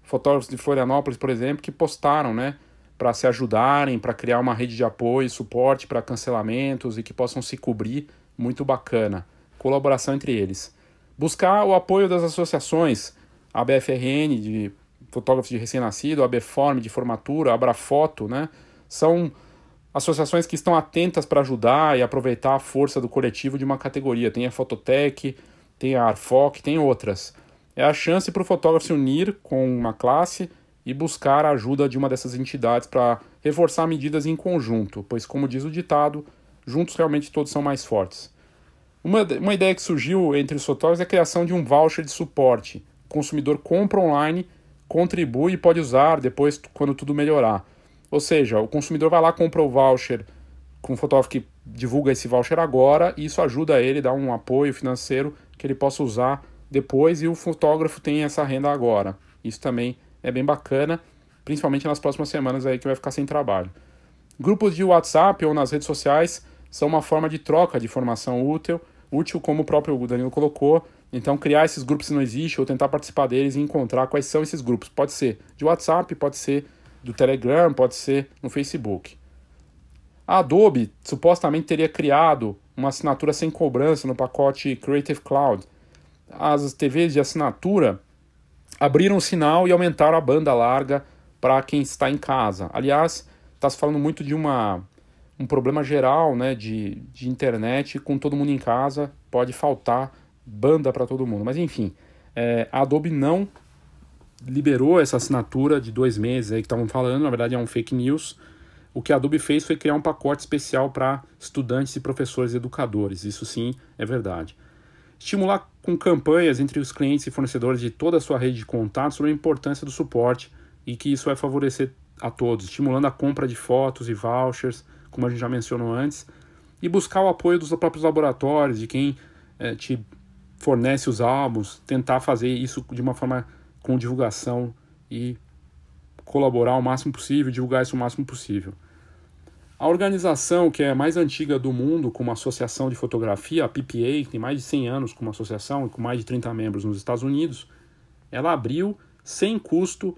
Fotógrafos de Florianópolis, por exemplo, que postaram, né? para se ajudarem, para criar uma rede de apoio e suporte para cancelamentos e que possam se cobrir, muito bacana. Colaboração entre eles. Buscar o apoio das associações, a BFRN de fotógrafos de recém-nascido, a BForm de formatura, a Abrafoto, né? São associações que estão atentas para ajudar e aproveitar a força do coletivo de uma categoria. Tem a Fototec, tem a Arfoc, tem outras. É a chance para o fotógrafo se unir com uma classe e buscar a ajuda de uma dessas entidades para reforçar medidas em conjunto, pois, como diz o ditado, juntos realmente todos são mais fortes. Uma, uma ideia que surgiu entre os fotógrafos é a criação de um voucher de suporte. O consumidor compra online, contribui e pode usar depois quando tudo melhorar. Ou seja, o consumidor vai lá, compra o voucher com o fotógrafo que divulga esse voucher agora, e isso ajuda ele, dá um apoio financeiro que ele possa usar depois, e o fotógrafo tem essa renda agora. Isso também é bem bacana, principalmente nas próximas semanas aí que vai ficar sem trabalho. Grupos de WhatsApp ou nas redes sociais são uma forma de troca de informação útil, útil como o próprio Danilo colocou. Então, criar esses grupos se não existe ou tentar participar deles e encontrar quais são esses grupos. Pode ser de WhatsApp, pode ser do Telegram, pode ser no Facebook. A Adobe supostamente teria criado uma assinatura sem cobrança no pacote Creative Cloud. As TVs de assinatura abriram o sinal e aumentaram a banda larga para quem está em casa. Aliás, está se falando muito de uma, um problema geral né, de, de internet com todo mundo em casa, pode faltar banda para todo mundo. Mas enfim, é, a Adobe não liberou essa assinatura de dois meses aí que estavam falando, na verdade é um fake news. O que a Adobe fez foi criar um pacote especial para estudantes e professores e educadores. Isso sim é verdade. Estimular com campanhas entre os clientes e fornecedores de toda a sua rede de contatos sobre a importância do suporte e que isso vai favorecer a todos, estimulando a compra de fotos e vouchers, como a gente já mencionou antes, e buscar o apoio dos próprios laboratórios, de quem é, te fornece os álbuns, tentar fazer isso de uma forma com divulgação e colaborar o máximo possível, divulgar isso o máximo possível. A organização que é a mais antiga do mundo como associação de fotografia, a PPA, que tem mais de 100 anos como associação e com mais de 30 membros nos Estados Unidos, ela abriu sem custo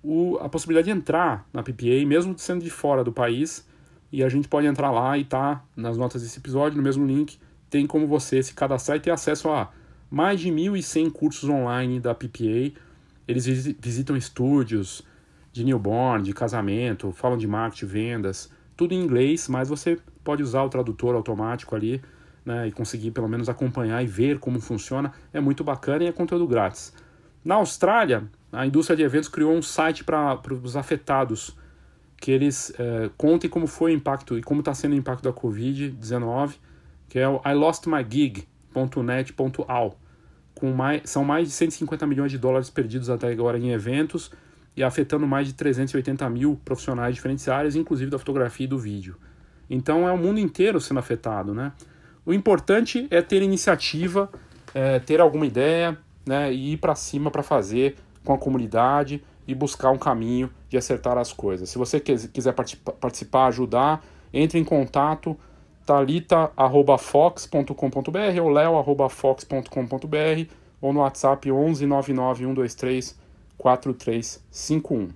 o, a possibilidade de entrar na PPA, mesmo sendo de fora do país, e a gente pode entrar lá e tá nas notas desse episódio, no mesmo link, tem como você se cadastrar e ter acesso a mais de 1.100 cursos online da PPA, eles visitam estúdios de newborn, de casamento, falam de marketing, vendas, tudo em inglês, mas você pode usar o tradutor automático ali né, e conseguir pelo menos acompanhar e ver como funciona. É muito bacana e é conteúdo grátis. Na Austrália, a indústria de eventos criou um site para os afetados, que eles é, contem como foi o impacto e como está sendo o impacto da Covid-19, que é o ilostmygig.net.al. Com mais, são mais de 150 milhões de dólares perdidos até agora em eventos e afetando mais de 380 mil profissionais de diferentes áreas, inclusive da fotografia e do vídeo. Então é o mundo inteiro sendo afetado, né? O importante é ter iniciativa, é, ter alguma ideia, né, e ir para cima para fazer com a comunidade e buscar um caminho de acertar as coisas. Se você quiser participar, ajudar, entre em contato talita@fox.com.br ou leo@fox.com.br ou no WhatsApp 11 99 123 4351.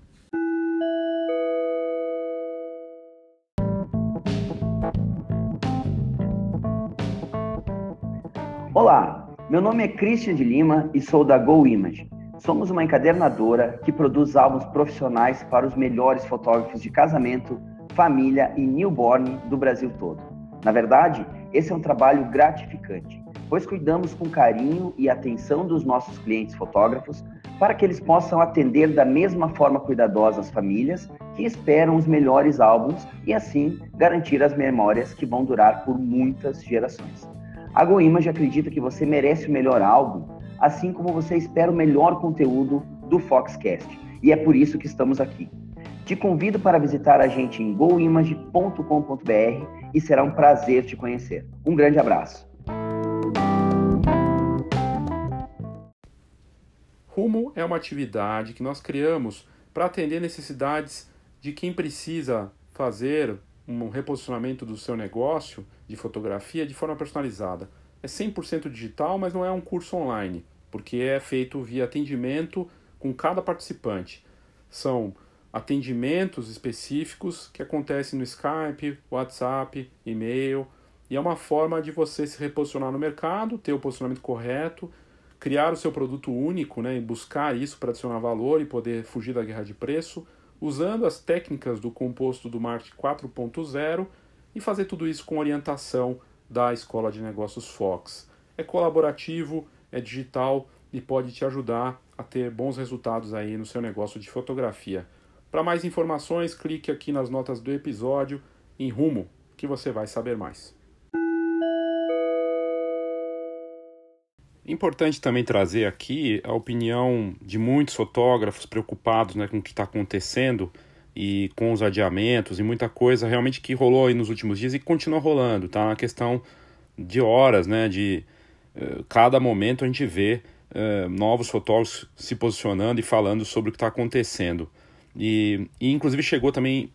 Olá, meu nome é Christian de Lima e sou da Go Image. Somos uma encadernadora que produz álbuns profissionais para os melhores fotógrafos de casamento, família e newborn do Brasil todo. Na verdade, esse é um trabalho gratificante, pois cuidamos com carinho e atenção dos nossos clientes fotógrafos para que eles possam atender da mesma forma cuidadosa as famílias que esperam os melhores álbuns e assim garantir as memórias que vão durar por muitas gerações. A GoImage acredita que você merece o melhor álbum, assim como você espera o melhor conteúdo do Foxcast, e é por isso que estamos aqui. Te convido para visitar a gente em goimage.com.br e será um prazer te conhecer. Um grande abraço. Rumo é uma atividade que nós criamos para atender necessidades de quem precisa fazer um reposicionamento do seu negócio de fotografia de forma personalizada. É 100% digital, mas não é um curso online, porque é feito via atendimento com cada participante. São atendimentos específicos que acontecem no Skype, WhatsApp, e-mail, e é uma forma de você se reposicionar no mercado, ter o posicionamento correto criar o seu produto único né, e buscar isso para adicionar valor e poder fugir da guerra de preço, usando as técnicas do composto do marketing 4.0 e fazer tudo isso com orientação da Escola de Negócios Fox. É colaborativo, é digital e pode te ajudar a ter bons resultados aí no seu negócio de fotografia. Para mais informações, clique aqui nas notas do episódio em Rumo, que você vai saber mais. Importante também trazer aqui a opinião de muitos fotógrafos preocupados né, com o que está acontecendo e com os adiamentos e muita coisa realmente que rolou aí nos últimos dias e continua rolando, tá? Uma questão de horas, né? De uh, cada momento a gente vê uh, novos fotógrafos se posicionando e falando sobre o que está acontecendo. E, e, inclusive chegou também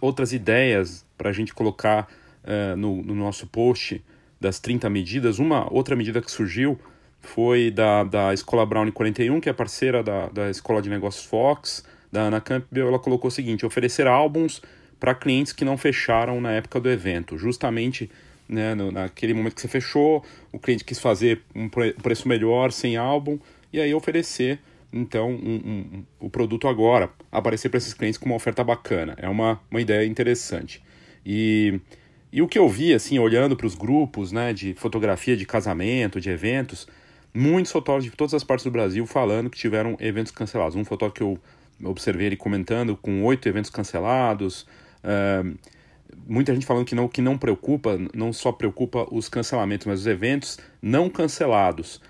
outras ideias para a gente colocar uh, no, no nosso post das 30 medidas. Uma outra medida que surgiu foi da, da Escola Brown 41, que é parceira da, da Escola de Negócios Fox, da Ana Campbell, ela colocou o seguinte, oferecer álbuns para clientes que não fecharam na época do evento, justamente né, no, naquele momento que você fechou, o cliente quis fazer um preço melhor, sem álbum, e aí oferecer então um, um, o produto agora, aparecer para esses clientes com uma oferta bacana. É uma, uma ideia interessante. E, e o que eu vi, assim, olhando para os grupos né, de fotografia de casamento, de eventos, muitos fotógrafos de todas as partes do Brasil falando que tiveram eventos cancelados. Um fotógrafo que eu observei ele comentando com oito eventos cancelados. Uh, muita gente falando que não, que não preocupa, não só preocupa os cancelamentos, mas os eventos não cancelados.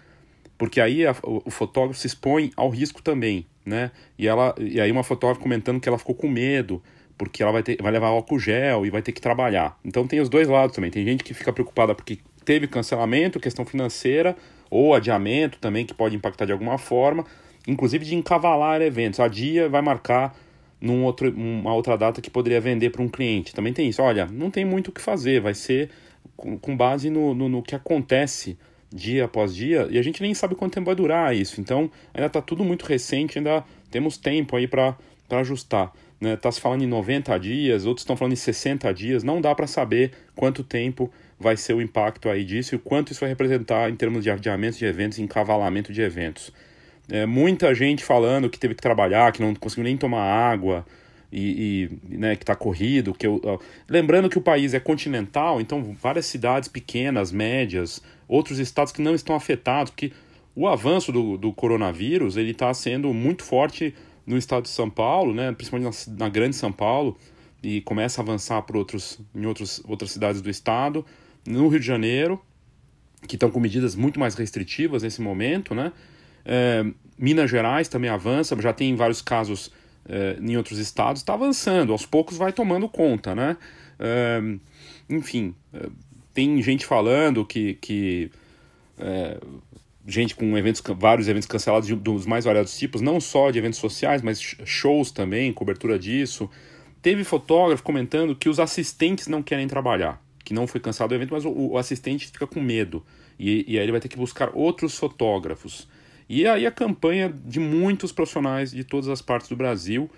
Porque aí a, o, o, fotógrafo se expõe ao risco também, né? E, ela, e aí uma fotógrafa comentando que ela ficou com medo, porque ela vai, ter, vai levar álcool gel e vai ter que trabalhar. Então tem os dois lados também. Tem gente que fica preocupada porque teve cancelamento, questão financeira, ou adiamento também, que pode impactar de alguma forma, inclusive de encavalar eventos. A dia vai marcar num outro, uma outra data que poderia vender para um cliente. Também tem isso. Olha, não tem muito o que fazer, vai ser com, com base no, no, no, que acontece dia após dia e a gente nem sabe quanto tempo vai durar isso. Então, ainda está tudo muito recente, ainda temos tempo aí para ajustar. Está né? Tá se falando em 90 dias, outros estão falando em 60 dias, não dá para saber quanto tempo vai ser o impacto aí disso e o quanto isso vai representar em termos de adiamentos de eventos, encavalamento de eventos. É, muita gente falando que teve que trabalhar, que não conseguiu nem tomar água e, e né, que está corrido. Que eu, lembrando que o país é continental, então várias cidades pequenas, médias, outros estados que não estão afetados, porque o avanço do, do coronavírus ele está sendo muito forte no estado de São Paulo, né, principalmente na, na grande São Paulo, e começa a avançar por outros, em outros, outras cidades do estado, no Rio de Janeiro, que estão com medidas muito mais restritivas nesse momento, né? É, Minas Gerais também avança, já tem vários casos é, em outros estados, está avançando, aos poucos vai tomando conta, né? É, enfim, é, tem gente falando que, que é, gente com eventos, vários eventos cancelados de, dos mais variados tipos, não só de eventos sociais, mas shows também, cobertura disso. Teve fotógrafo comentando que os assistentes não querem trabalhar, que não foi cancelado o evento, mas o, o assistente fica com medo. E, e aí ele vai ter que buscar outros fotógrafos. E aí a campanha de muitos profissionais de todas as partes do Brasil,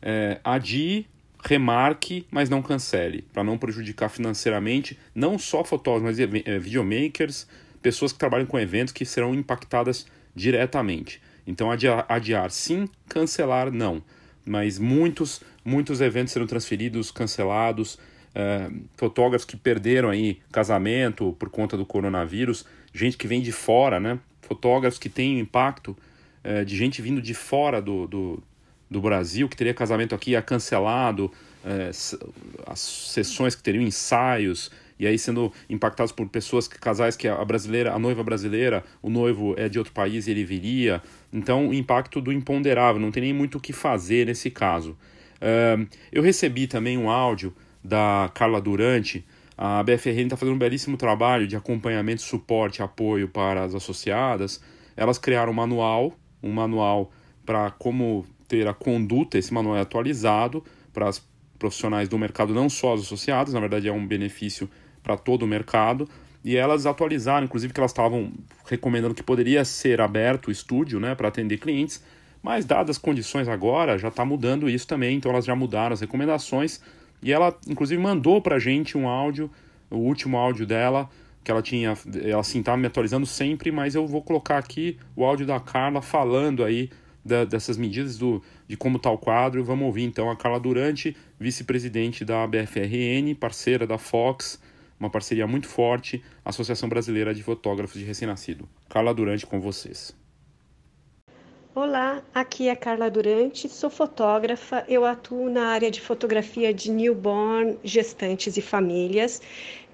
é, adie, remarque, mas não cancele, para não prejudicar financeiramente não só fotógrafos, mas é, videomakers, pessoas que trabalham com eventos que serão impactadas diretamente. Então, adiar, adiar sim, cancelar não. Mas muitos, muitos eventos serão transferidos, cancelados. É, fotógrafos que perderam aí casamento por conta do coronavírus, gente que vem de fora, né? Fotógrafos que têm impacto é, de gente vindo de fora do, do, do Brasil, que teria casamento aqui, é cancelado, é, as sessões que teriam ensaios, e aí sendo impactados por pessoas, casais que a brasileira, a noiva brasileira, o noivo é de outro país e ele viria. Então, o impacto do imponderável, não tem nem muito o que fazer nesse caso. Uh, eu recebi também um áudio da Carla Durante. A BFRN está fazendo um belíssimo trabalho de acompanhamento, suporte, apoio para as associadas. Elas criaram um manual, um manual para como ter a conduta, esse manual é atualizado para as profissionais do mercado, não só as associadas, na verdade é um benefício para todo o mercado. E elas atualizaram, inclusive, que elas estavam recomendando que poderia ser aberto o estúdio né, para atender clientes, mas dadas as condições agora, já está mudando isso também, então elas já mudaram as recomendações. E ela, inclusive, mandou para a gente um áudio, o último áudio dela, que ela tinha, ela assim, tá me atualizando sempre, mas eu vou colocar aqui o áudio da Carla falando aí da, dessas medidas do, de como está o quadro. Vamos ouvir então a Carla Durante, vice-presidente da BFRN, parceira da Fox, uma parceria muito forte, Associação Brasileira de Fotógrafos de Recém-Nascido. Carla Durante com vocês. Olá, aqui é Carla Durante, sou fotógrafa, eu atuo na área de fotografia de newborn, gestantes e famílias.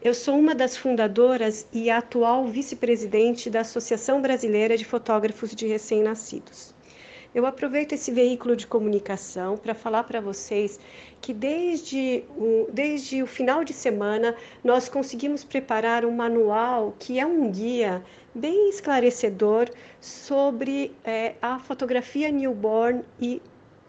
Eu sou uma das fundadoras e atual vice-presidente da Associação Brasileira de Fotógrafos de Recém-Nascidos. Eu aproveito esse veículo de comunicação para falar para vocês que desde o, desde o final de semana nós conseguimos preparar um manual que é um guia bem esclarecedor sobre é, a fotografia newborn e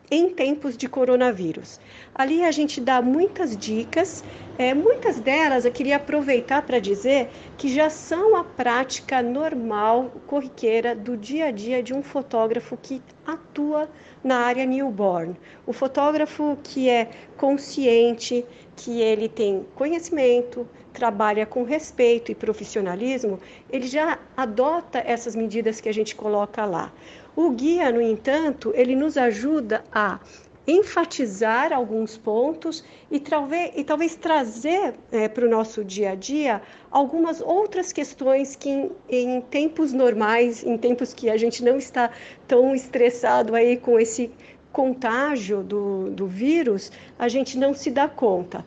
em tempos de coronavírus. Ali a gente dá muitas dicas, é, muitas delas eu queria aproveitar para dizer que já são a prática normal, corriqueira do dia a dia de um fotógrafo que atua na área newborn. O fotógrafo que é consciente, que ele tem conhecimento, trabalha com respeito e profissionalismo, ele já adota essas medidas que a gente coloca lá. O guia, no entanto, ele nos ajuda a enfatizar alguns pontos e talvez, e talvez trazer é, para o nosso dia a dia algumas outras questões que em, em, tempos normais, em tempos que a gente não está tão estressado aí com esse contágio do, do vírus, a gente não se dá conta.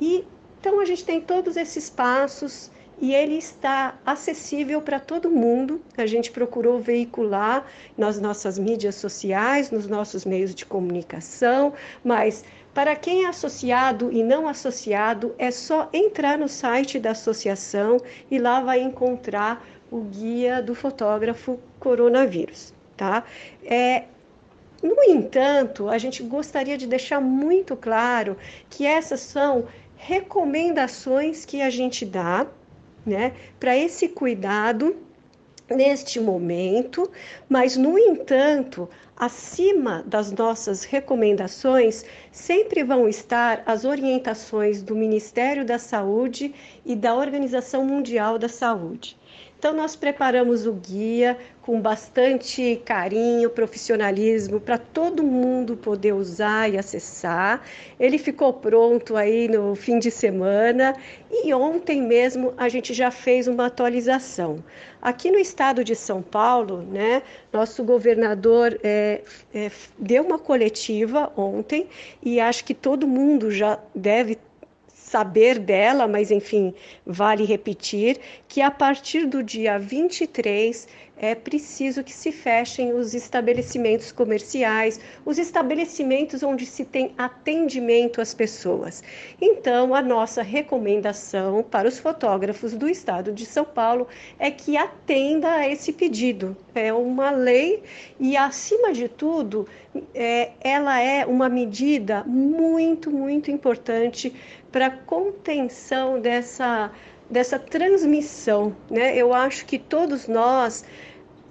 E então a gente tem todos esses passos e ele está acessível para todo mundo. A gente procurou veicular nas nossas mídias sociais, nos nossos meios de comunicação, mas para quem é associado e não associado, é só entrar no site da associação e lá vai encontrar o guia do fotógrafo coronavírus, tá? É, no entanto, a gente gostaria de deixar muito claro que essas são recomendações que a gente dá né, para esse cuidado neste momento, mas, no entanto, acima das nossas recomendações sempre vão estar as orientações do Ministério da Saúde e da Organização Mundial da Saúde. Então, nós preparamos o guia com bastante carinho, profissionalismo, para todo mundo poder usar e acessar. Ele ficou pronto aí no fim de semana e ontem mesmo a gente já fez uma atualização. Aqui no estado de São Paulo, né, nosso governador é, é, deu uma coletiva ontem e acho que todo mundo já deve saber dela, mas enfim, vale repetir que a partir do dia 23 é preciso que se fechem os estabelecimentos comerciais, os estabelecimentos onde se tem atendimento às pessoas. Então, a nossa recomendação para os fotógrafos do estado de São Paulo é que atenda a esse pedido. É uma lei e, acima de tudo, é, ela é uma medida muito, muito importante para contenção dessa, dessa transmissão. Né? Eu acho que todos nós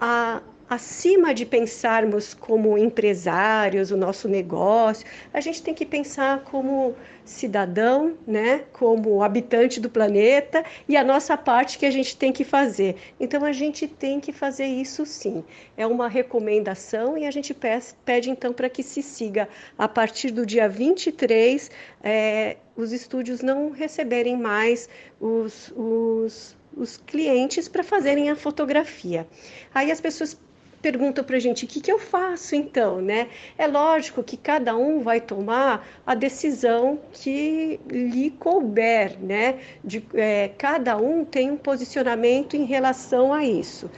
a, acima de pensarmos como empresários, o nosso negócio, a gente tem que pensar como cidadão, né, como habitante do planeta e a nossa parte que a gente tem que fazer. Então a gente tem que fazer isso sim. É uma recomendação e a gente pede, pede então para que se siga a partir do dia 23 é, os estúdios não receberem mais os, os os clientes para fazerem a fotografia. Aí as pessoas perguntam para a gente o que, que eu faço então, né? É lógico que cada um vai tomar a decisão que lhe couber, né? De, é, cada um tem um posicionamento em relação a isso.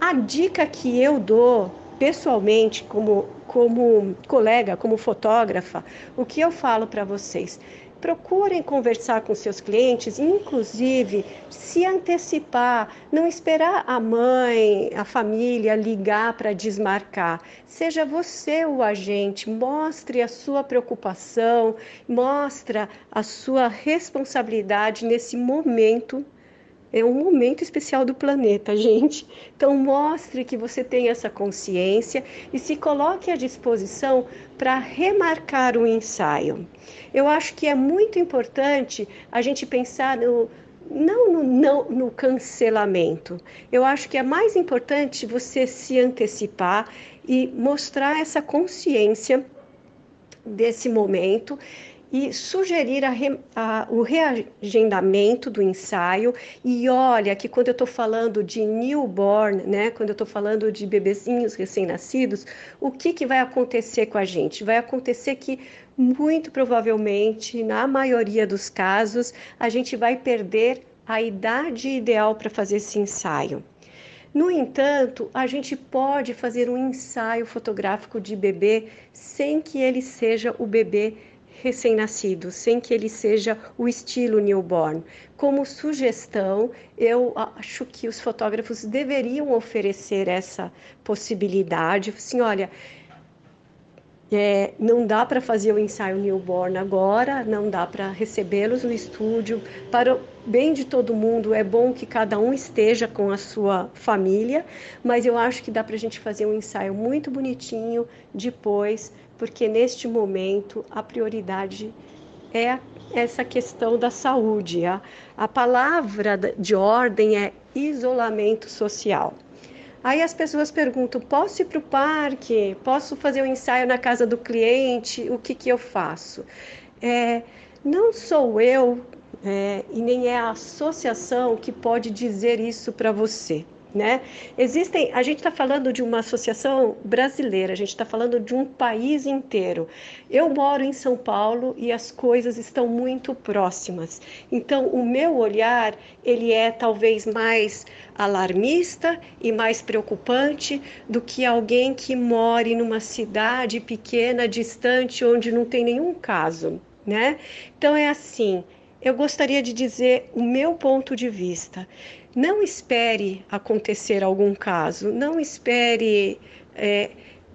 A dica que eu dou pessoalmente, como, como colega, como fotógrafa, o que eu falo para vocês? Procurem conversar com seus clientes, inclusive se antecipar, não esperar a mãe, a família ligar para desmarcar. Seja você o agente, mostre a sua preocupação, mostre a sua responsabilidade nesse momento é um momento especial do planeta, gente. Então, mostre que você tem essa consciência e se coloque à disposição para remarcar o ensaio. Eu acho que é muito importante a gente pensar no, não no, não no cancelamento. Eu acho que é mais importante você se antecipar e mostrar essa consciência desse momento e sugerir a re, a, o reagendamento do ensaio. E olha que quando eu estou falando de newborn, né, quando eu estou falando de bebezinhos recém-nascidos, o que, que vai acontecer com a gente? Vai acontecer que muito provavelmente, na maioria dos casos, a gente vai perder a idade ideal para fazer esse ensaio. No entanto, a gente pode fazer um ensaio fotográfico de bebê sem que ele seja o bebê recém-nascido, sem que ele seja o estilo newborn. Como sugestão, eu acho que os fotógrafos deveriam oferecer essa possibilidade. Assim, olha, é, não dá para fazer o ensaio newborn agora, não dá para recebê-los no estúdio. Para o bem de todo mundo, é bom que cada um esteja com a sua família, mas eu acho que dá para a gente fazer um ensaio muito bonitinho depois, porque neste momento a prioridade é essa questão da saúde. A, a palavra de ordem é isolamento social. Aí as pessoas perguntam: posso ir para o parque? Posso fazer um ensaio na casa do cliente? O que, que eu faço? É, não sou eu é, e nem é a associação que pode dizer isso para você né? Existem, a gente está falando de uma associação brasileira, a gente está falando de um país inteiro. Eu moro em São Paulo e as coisas estão muito próximas. Então, o meu olhar ele é talvez mais alarmista e mais preocupante do que alguém que more numa cidade pequena, distante, onde não tem nenhum caso, né? Então é assim. Eu gostaria de dizer o meu ponto de vista. Não espere acontecer algum caso, não espere, é,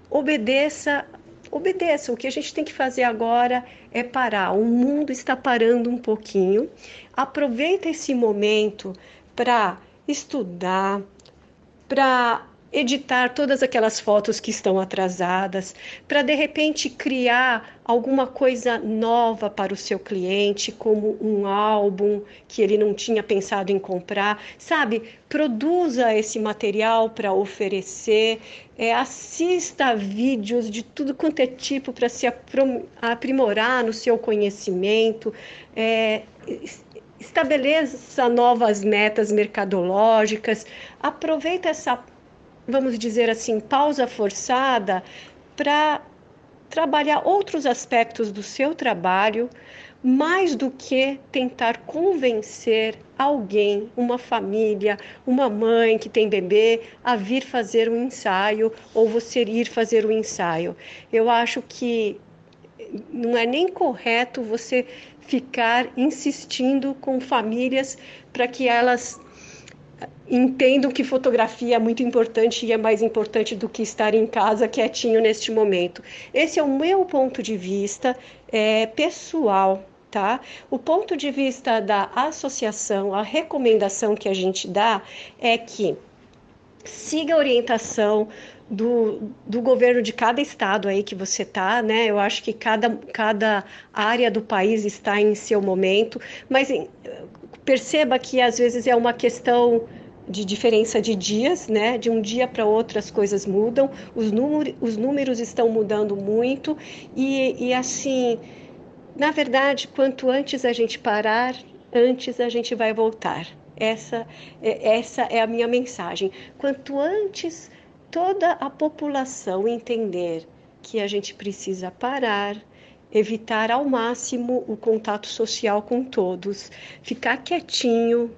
obedeça, obedeça. O que a gente tem que fazer agora é parar. O mundo está parando um pouquinho. Aproveita esse momento para estudar, para editar todas aquelas fotos que estão atrasadas, para de repente criar alguma coisa nova para o seu cliente, como um álbum que ele não tinha pensado em comprar, sabe? Produza esse material para oferecer, é, assista vídeos de tudo quanto é tipo para se aprimorar no seu conhecimento. É, estabeleça novas metas mercadológicas, aproveita essa vamos dizer assim, pausa forçada para trabalhar outros aspectos do seu trabalho, mais do que tentar convencer alguém, uma família, uma mãe que tem bebê, a vir fazer um ensaio ou você ir fazer o um ensaio. Eu acho que não é nem correto você ficar insistindo com famílias para que elas entendo que fotografia é muito importante e é mais importante do que estar em casa quietinho neste momento. Esse é o meu ponto de vista é, pessoal. Tá? O ponto de vista da associação, a recomendação que a gente dá é que siga a orientação do, do governo de cada estado aí que você tá, né? Eu acho que cada, cada área do país está em seu momento, mas perceba que às vezes é uma questão de diferença de dias, né? De um dia para outro as coisas mudam, os, os números estão mudando muito e, e assim, na verdade, quanto antes a gente parar, antes a gente vai voltar. Essa, é, essa é a minha mensagem. Quanto antes toda a população entender que a gente precisa parar, evitar ao máximo o contato social com todos, ficar quietinho,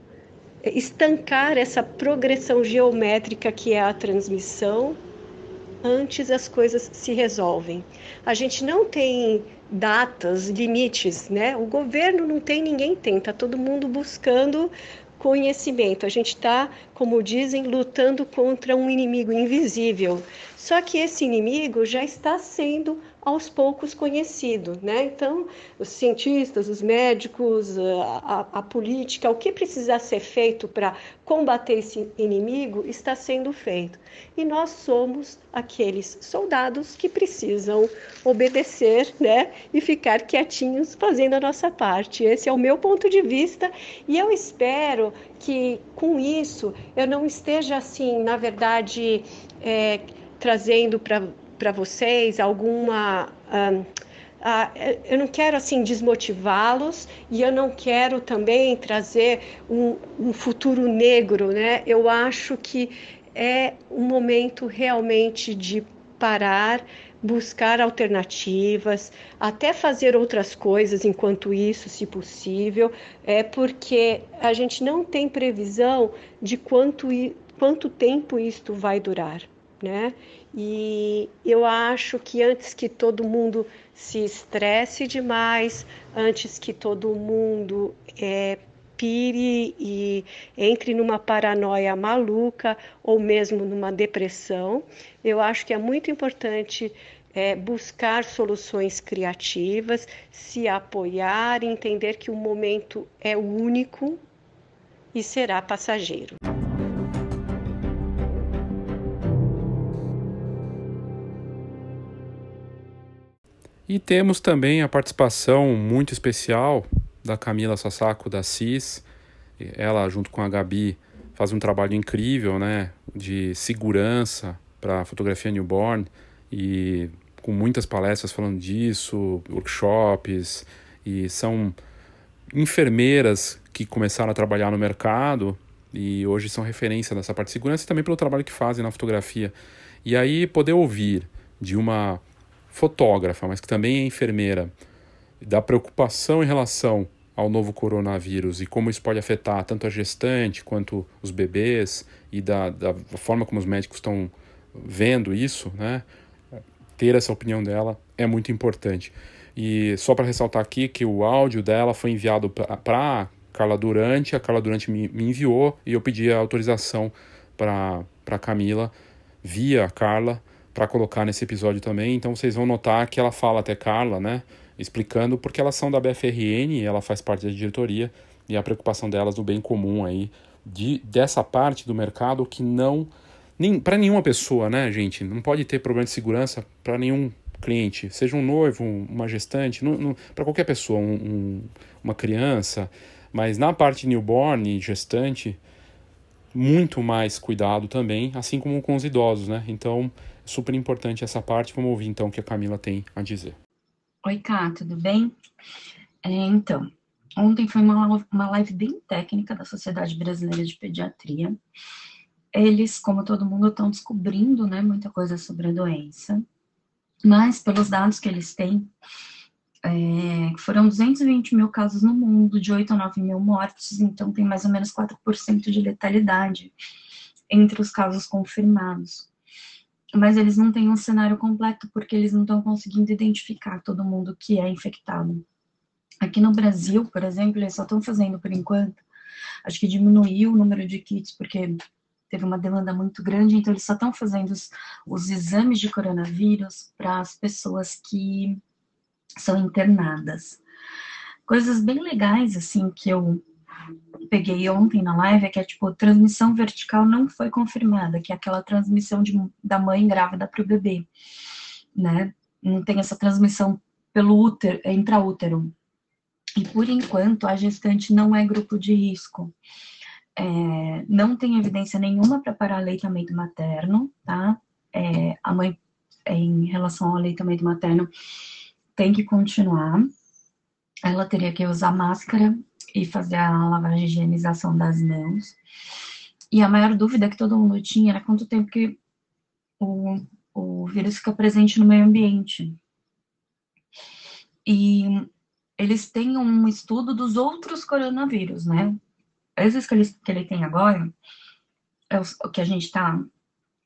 estancar essa progressão geométrica que é a transmissão, antes as coisas se resolvem. A gente não tem datas, limites, né? O governo não tem, ninguém tem, tá todo mundo buscando conhecimento. A gente está, como dizem, lutando contra um inimigo invisível. Só que esse inimigo já está sendo aos poucos conhecido, né? Então, os cientistas, os médicos, a, a, a política, o que precisar ser feito para combater esse inimigo está sendo feito. E nós somos aqueles soldados que precisam obedecer, né? E ficar quietinhos fazendo a nossa parte. Esse é o meu ponto de vista e eu espero que com isso eu não esteja assim, na verdade, é, trazendo para para vocês alguma. Um, uh, eu não quero assim desmotivá-los e eu não quero também trazer um, um futuro negro, né? Eu acho que é um momento realmente de parar, buscar alternativas, até fazer outras coisas enquanto isso, se possível, é porque a gente não tem previsão de quanto, quanto tempo isto vai durar né? E eu acho que antes que todo mundo se estresse demais, antes que todo mundo é, pire e entre numa paranoia maluca ou mesmo numa depressão, eu acho que é muito importante é, buscar soluções criativas, se apoiar, entender que o momento é único e será passageiro. E temos também a participação muito especial da Camila Sassaco da CIS. Ela, junto com a Gabi, faz um trabalho incrível né, de segurança para fotografia newborn e com muitas palestras falando disso, workshops, e são enfermeiras que começaram a trabalhar no mercado e hoje são referência nessa parte de segurança e também pelo trabalho que fazem na fotografia. E aí poder ouvir de uma fotógrafa, mas que também é enfermeira, da preocupação em relação ao novo coronavírus e como isso pode afetar tanto a gestante quanto os bebês e da, da forma como os médicos estão vendo isso, né? Ter essa opinião dela é muito importante. E só para ressaltar aqui que o áudio dela foi enviado para Carla Durante, a Carla Durante me, me enviou e eu pedi a autorização para Camila via Carla para colocar nesse episódio também. Então vocês vão notar que ela fala até Carla, né? Explicando porque elas são da BFRN, ela faz parte da diretoria e a preocupação delas do bem comum aí, de, dessa parte do mercado que não nem para nenhuma pessoa, né, gente? Não pode ter problema de segurança para nenhum cliente, seja um noivo, uma gestante, para qualquer pessoa, um, um, uma criança. Mas na parte newborn e gestante, muito mais cuidado também, assim como com os idosos, né? Então, super importante essa parte. Vamos ouvir então o que a Camila tem a dizer. Oi, Cá, tudo bem? É, então, ontem foi uma, uma live bem técnica da Sociedade Brasileira de Pediatria. Eles, como todo mundo, estão descobrindo né, muita coisa sobre a doença, mas pelos dados que eles têm, é, foram 220 mil casos no mundo, de 8 a 9 mil mortes, então tem mais ou menos 4% de letalidade entre os casos confirmados. Mas eles não têm um cenário completo porque eles não estão conseguindo identificar todo mundo que é infectado. Aqui no Brasil, por exemplo, eles só estão fazendo por enquanto, acho que diminuiu o número de kits porque teve uma demanda muito grande, então eles só estão fazendo os, os exames de coronavírus para as pessoas que são internadas. Coisas bem legais, assim, que eu peguei ontem na live é que é tipo, transmissão vertical não foi confirmada, que é aquela transmissão de, da mãe grávida para o bebê, né? Não tem essa transmissão pelo útero, é intraútero. E por enquanto a gestante não é grupo de risco. É, não tem evidência nenhuma para parar aleitamento materno, tá? É, a mãe, é, em relação ao aleitamento materno, tem que continuar. Ela teria que usar máscara e fazer a lavagem de higienização das mãos. E a maior dúvida que todo mundo tinha era quanto tempo que o, o vírus fica presente no meio ambiente. E eles têm um estudo dos outros coronavírus, né? Esses que ele, que ele tem agora, é o que a gente está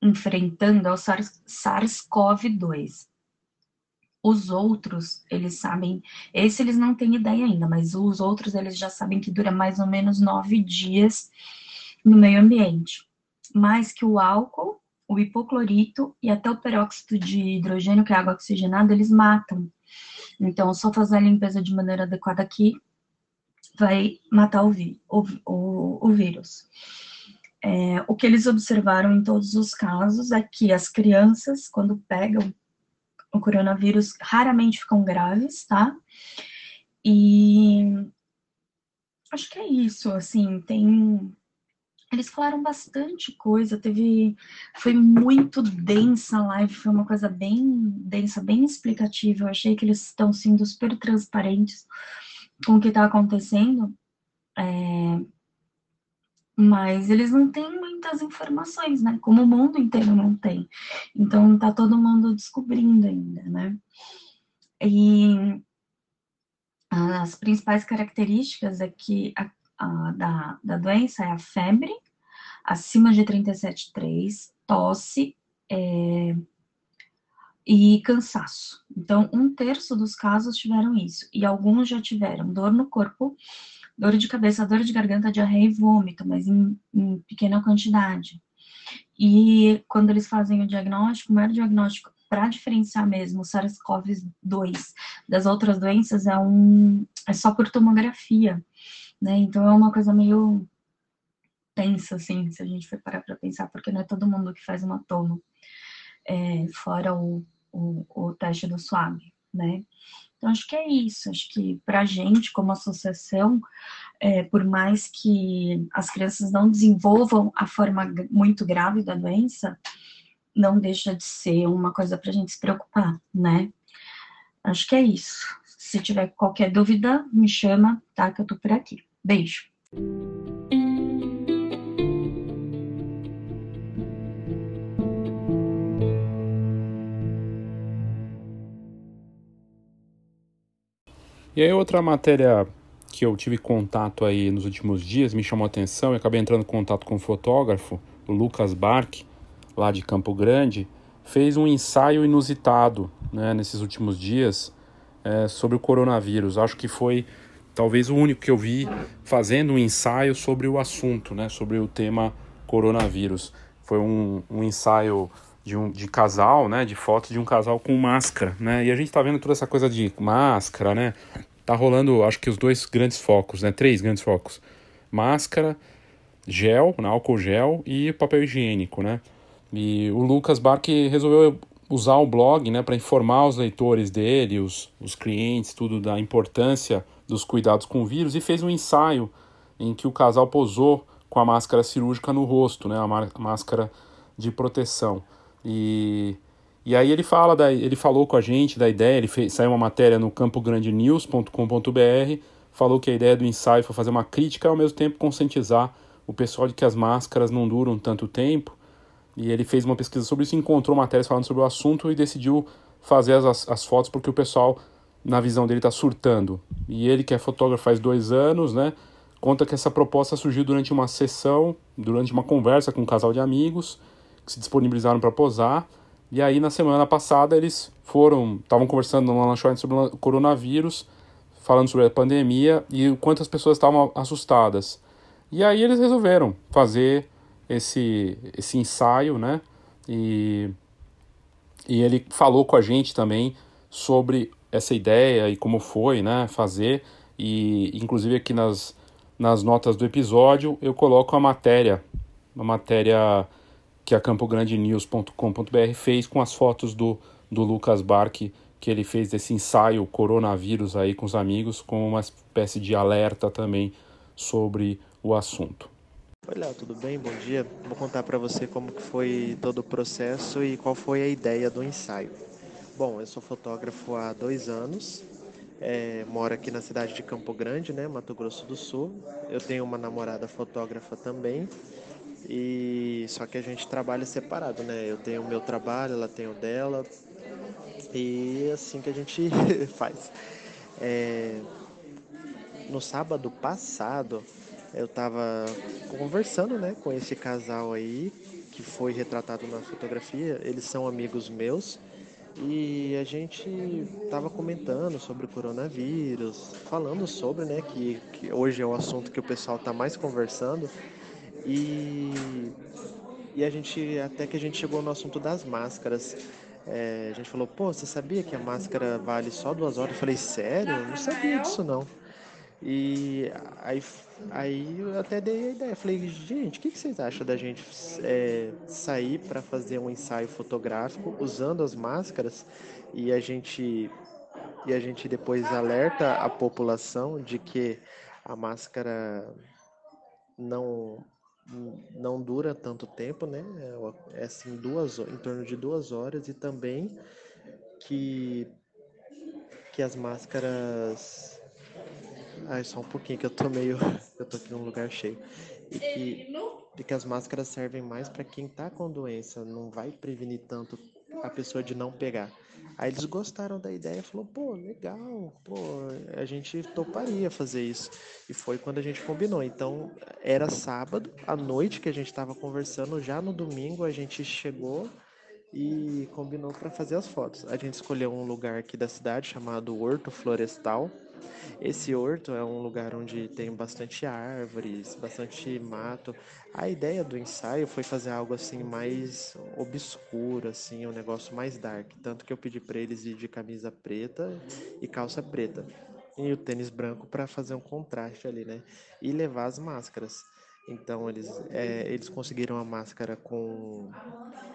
enfrentando é o SARS-CoV-2. Os outros, eles sabem, esse eles não têm ideia ainda, mas os outros eles já sabem que dura mais ou menos nove dias no meio ambiente. Mais que o álcool, o hipoclorito e até o peróxido de hidrogênio, que é água oxigenada, eles matam. Então, só fazer a limpeza de maneira adequada aqui vai matar o, o, o, o vírus. É, o que eles observaram em todos os casos é que as crianças, quando pegam o coronavírus raramente ficam graves, tá? E acho que é isso, assim, tem eles falaram bastante coisa, teve foi muito densa a live, foi uma coisa bem densa, bem explicativa. Eu achei que eles estão sendo super transparentes com o que está acontecendo. É, mas eles não têm muitas informações, né? Como o mundo inteiro não tem. Então tá todo mundo descobrindo ainda, né? E as principais características é que a, a, da, da doença é a febre, acima de 37,3, tosse é, e cansaço. Então, um terço dos casos tiveram isso, e alguns já tiveram dor no corpo, dor de cabeça, dor de garganta, diarreia e vômito, mas em, em pequena quantidade. E quando eles fazem o diagnóstico, o maior diagnóstico para diferenciar mesmo o SARS-CoV-2 das outras doenças é um é só por tomografia, né? Então é uma coisa meio tensa, assim, se a gente for parar para pensar, porque não é todo mundo que faz uma tomo, é, fora o, o, o teste do SWAB, né? Então, acho que é isso. Acho que para a gente, como associação, é, por mais que as crianças não desenvolvam a forma muito grave da doença, não deixa de ser uma coisa para a gente se preocupar, né? Acho que é isso. Se tiver qualquer dúvida, me chama, tá? Que eu tô por aqui. Beijo. E aí outra matéria que eu tive contato aí nos últimos dias, me chamou a atenção e acabei entrando em contato com um fotógrafo, o Lucas Bark, lá de Campo Grande, fez um ensaio inusitado né, nesses últimos dias é, sobre o coronavírus. Acho que foi talvez o único que eu vi fazendo um ensaio sobre o assunto, né, sobre o tema coronavírus. Foi um, um ensaio de, um, de casal, né? De fotos de um casal com máscara, né? E a gente tá vendo toda essa coisa de máscara, né? Tá rolando, acho que os dois grandes focos, né? Três grandes focos. Máscara, gel, né? álcool gel e papel higiênico, né? E o Lucas Barque resolveu usar o blog né, para informar os leitores dele, os, os clientes, tudo da importância dos cuidados com o vírus e fez um ensaio em que o casal posou com a máscara cirúrgica no rosto, né, a, máscara de proteção. E, e aí ele fala, da, ele falou com a gente da ideia, ele fez, saiu uma matéria no campograndenews.com.br, falou que a ideia do ensaio foi fazer uma crítica e ao mesmo tempo conscientizar o pessoal de que as máscaras não duram tanto tempo. E ele fez uma pesquisa sobre isso, encontrou matérias falando sobre o assunto e decidiu fazer as, as fotos porque o pessoal, na visão dele, está surtando. E ele, que é fotógrafo faz dois anos, né? Conta que essa proposta surgiu durante uma sessão, durante uma conversa com um casal de amigos se disponibilizaram para posar. E aí, na semana passada, eles foram, estavam conversando numa lanchonete sobre o coronavírus, falando sobre a pandemia e o quanto as pessoas estavam assustadas. E aí eles resolveram fazer esse, esse ensaio, né? E, e ele falou com a gente também sobre essa ideia e como foi, né? Fazer. E inclusive aqui nas, nas notas do episódio eu coloco a matéria, uma matéria que a campograndenews.com.br fez com as fotos do, do Lucas Barque, que ele fez desse ensaio coronavírus aí com os amigos, com uma espécie de alerta também sobre o assunto. Oi, Léo, tudo bem? Bom dia. Vou contar para você como que foi todo o processo e qual foi a ideia do ensaio. Bom, eu sou fotógrafo há dois anos, é, moro aqui na cidade de Campo Grande, né, Mato Grosso do Sul. Eu tenho uma namorada fotógrafa também e só que a gente trabalha separado, né? Eu tenho o meu trabalho, ela tem o dela e é assim que a gente faz. É, no sábado passado eu estava conversando né, com esse casal aí que foi retratado na fotografia. Eles são amigos meus e a gente estava comentando sobre o coronavírus, falando sobre, né, que, que hoje é o assunto que o pessoal está mais conversando. E, e a gente, até que a gente chegou no assunto das máscaras. É, a gente falou, pô, você sabia que a máscara vale só duas horas? Eu falei, sério? Eu não sabia disso não. E aí, aí eu até dei a ideia. Falei, gente, o que, que vocês acham da gente é, sair para fazer um ensaio fotográfico usando as máscaras e a gente e a gente depois alerta a população de que a máscara não não dura tanto tempo, né? É, é assim duas em torno de duas horas e também que que as máscaras Ai, só um pouquinho que eu tô meio. Eu tô aqui num lugar cheio. E que, e que as máscaras servem mais para quem tá com doença, não vai prevenir tanto a pessoa de não pegar. Aí eles gostaram da ideia, falou, pô, legal, pô, a gente toparia fazer isso. E foi quando a gente combinou. Então, era sábado, à noite que a gente estava conversando, já no domingo a gente chegou e combinou para fazer as fotos. A gente escolheu um lugar aqui da cidade chamado Horto Florestal, esse horto é um lugar onde tem bastante árvores, bastante mato. A ideia do ensaio foi fazer algo assim mais obscuro, assim, um negócio mais dark. Tanto que eu pedi para eles ir de camisa preta e calça preta. E o tênis branco para fazer um contraste ali, né? E levar as máscaras. Então eles, é, eles conseguiram a máscara com,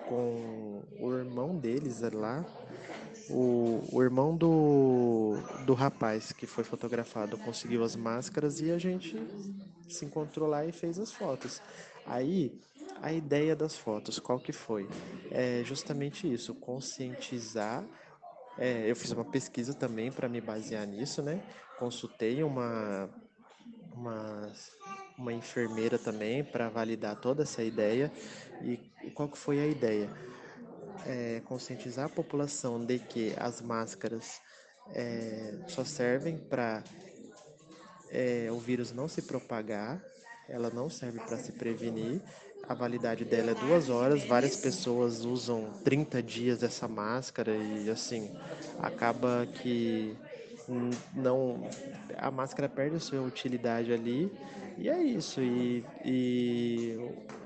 com o irmão deles lá, o, o irmão do, do rapaz que foi fotografado conseguiu as máscaras e a gente se encontrou lá e fez as fotos. Aí, a ideia das fotos, qual que foi? É justamente isso, conscientizar. É, eu fiz uma pesquisa também para me basear nisso, né? Consultei uma, uma, uma enfermeira também para validar toda essa ideia. E, qual que foi a ideia? é, conscientizar a população de que as máscaras é, só servem para é, o vírus não se propagar, ela não serve para se prevenir. A validade dela é duas horas. Várias pessoas usam 30 dias essa máscara e assim acaba que não a máscara perde a sua utilidade ali e é isso. E, e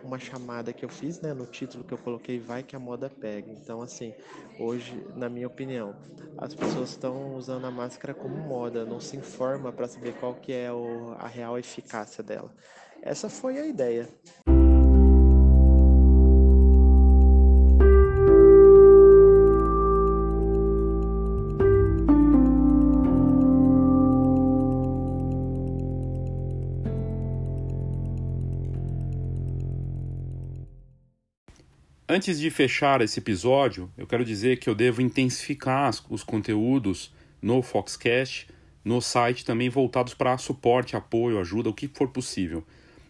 uma chamada que eu fiz, né, no título que eu coloquei, vai que a moda pega. Então, assim, hoje, na minha opinião, as pessoas estão usando a máscara como moda, não se informa para saber qual que é o, a real eficácia dela. Essa foi a ideia. Antes de fechar esse episódio, eu quero dizer que eu devo intensificar os conteúdos no Foxcast, no site também voltados para suporte, apoio, ajuda, o que for possível.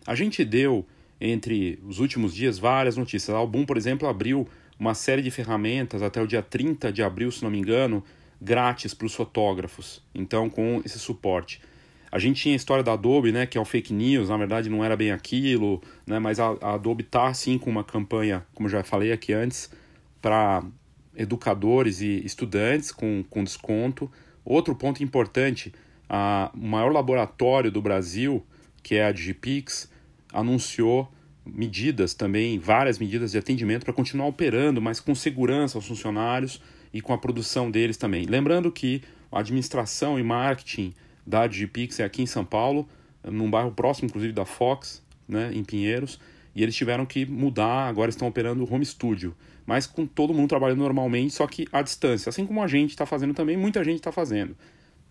A gente deu, entre os últimos dias, várias notícias. A Album, por exemplo, abriu uma série de ferramentas até o dia 30 de abril, se não me engano, grátis para os fotógrafos. Então, com esse suporte. A gente tinha a história da Adobe, né, que é o fake news, na verdade não era bem aquilo, né, mas a, a Adobe está sim com uma campanha, como já falei aqui antes, para educadores e estudantes com, com desconto. Outro ponto importante, a, o maior laboratório do Brasil, que é a Digipix, anunciou medidas também, várias medidas de atendimento para continuar operando, mas com segurança aos funcionários e com a produção deles também. Lembrando que a administração e marketing da Digipix é aqui em São Paulo, num bairro próximo, inclusive, da Fox, né, em Pinheiros, e eles tiveram que mudar, agora estão operando home studio, mas com todo mundo trabalhando normalmente, só que à distância, assim como a gente está fazendo também, muita gente está fazendo.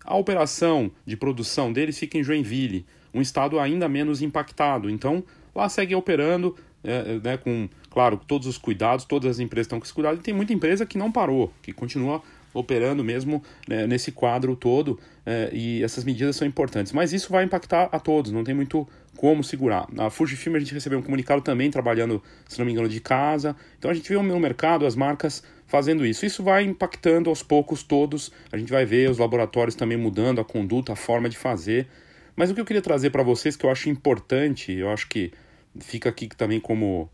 A operação de produção deles fica em Joinville, um estado ainda menos impactado, então lá segue operando, é, né, com, claro, todos os cuidados, todas as empresas estão com esse cuidado, e tem muita empresa que não parou, que continua operando mesmo né, nesse quadro todo é, e essas medidas são importantes. Mas isso vai impactar a todos, não tem muito como segurar. Na Fujifilm a gente recebeu um comunicado também trabalhando, se não me engano, de casa. Então a gente vê no mercado as marcas fazendo isso. Isso vai impactando aos poucos todos. A gente vai ver os laboratórios também mudando a conduta, a forma de fazer. Mas o que eu queria trazer para vocês que eu acho importante, eu acho que fica aqui também como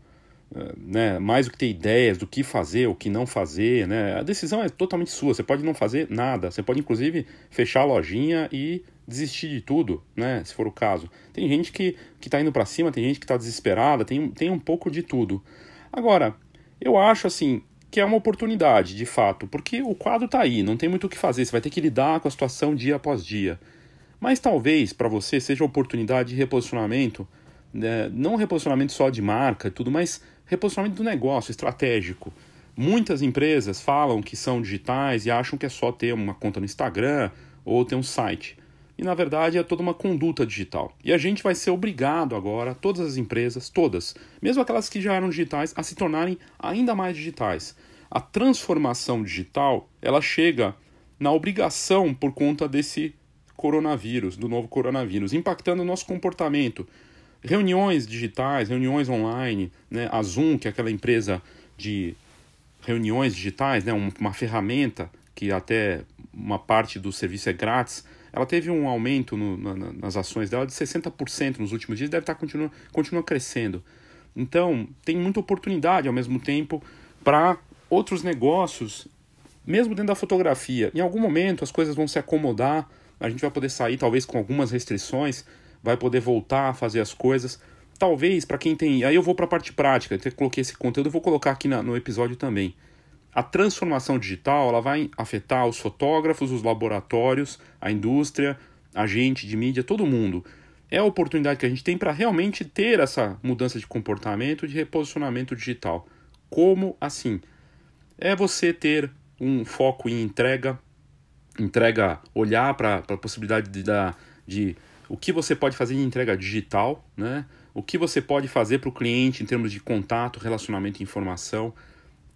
né, mais do que ter ideias do que fazer, o que não fazer, né? A decisão é totalmente sua. Você pode não fazer nada. Você pode inclusive fechar a lojinha e desistir de tudo, né? Se for o caso. Tem gente que que está indo para cima, tem gente que está desesperada, tem tem um pouco de tudo. Agora, eu acho assim que é uma oportunidade, de fato, porque o quadro está aí, não tem muito o que fazer. Você vai ter que lidar com a situação dia após dia. Mas talvez para você seja oportunidade de reposicionamento, né? não reposicionamento só de marca, tudo, mas reposicionamento do negócio estratégico. Muitas empresas falam que são digitais e acham que é só ter uma conta no Instagram ou ter um site. E na verdade é toda uma conduta digital. E a gente vai ser obrigado agora, todas as empresas, todas, mesmo aquelas que já eram digitais, a se tornarem ainda mais digitais. A transformação digital, ela chega na obrigação por conta desse coronavírus, do novo coronavírus, impactando o nosso comportamento, reuniões digitais, reuniões online, né? a Zoom, que é aquela empresa de reuniões digitais, né? uma ferramenta que até uma parte do serviço é grátis, ela teve um aumento no, na, nas ações dela de 60% nos últimos dias, deve estar continua, continua crescendo. Então, tem muita oportunidade ao mesmo tempo para outros negócios, mesmo dentro da fotografia. Em algum momento as coisas vão se acomodar, a gente vai poder sair talvez com algumas restrições, vai poder voltar a fazer as coisas. Talvez para quem tem. Aí eu vou para a parte prática, eu coloquei esse conteúdo, eu vou colocar aqui na, no episódio também. A transformação digital ela vai afetar os fotógrafos, os laboratórios, a indústria, a gente de mídia, todo mundo. É a oportunidade que a gente tem para realmente ter essa mudança de comportamento, de reposicionamento digital. Como assim? É você ter um foco em entrega, entrega, olhar para a possibilidade de, de o que você pode fazer em entrega digital, né? o que você pode fazer para o cliente em termos de contato, relacionamento e informação.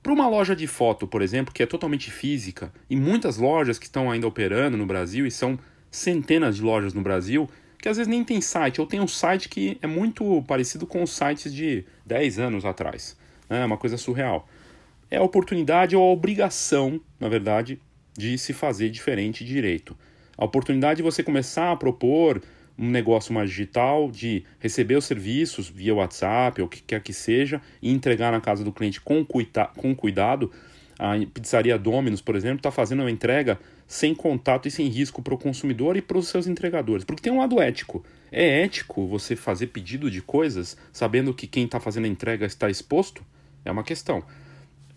Para uma loja de foto, por exemplo, que é totalmente física, e muitas lojas que estão ainda operando no Brasil, e são centenas de lojas no Brasil, que às vezes nem tem site, ou tem um site que é muito parecido com os sites de 10 anos atrás. É uma coisa surreal. É a oportunidade ou a obrigação, na verdade, de se fazer diferente direito. A oportunidade de você começar a propor um negócio mais digital, de receber os serviços via WhatsApp ou o que quer que seja e entregar na casa do cliente com, cuida com cuidado. A pizzaria Domino's, por exemplo, está fazendo uma entrega sem contato e sem risco para o consumidor e para os seus entregadores. Porque tem um lado ético. É ético você fazer pedido de coisas sabendo que quem está fazendo a entrega está exposto? É uma questão.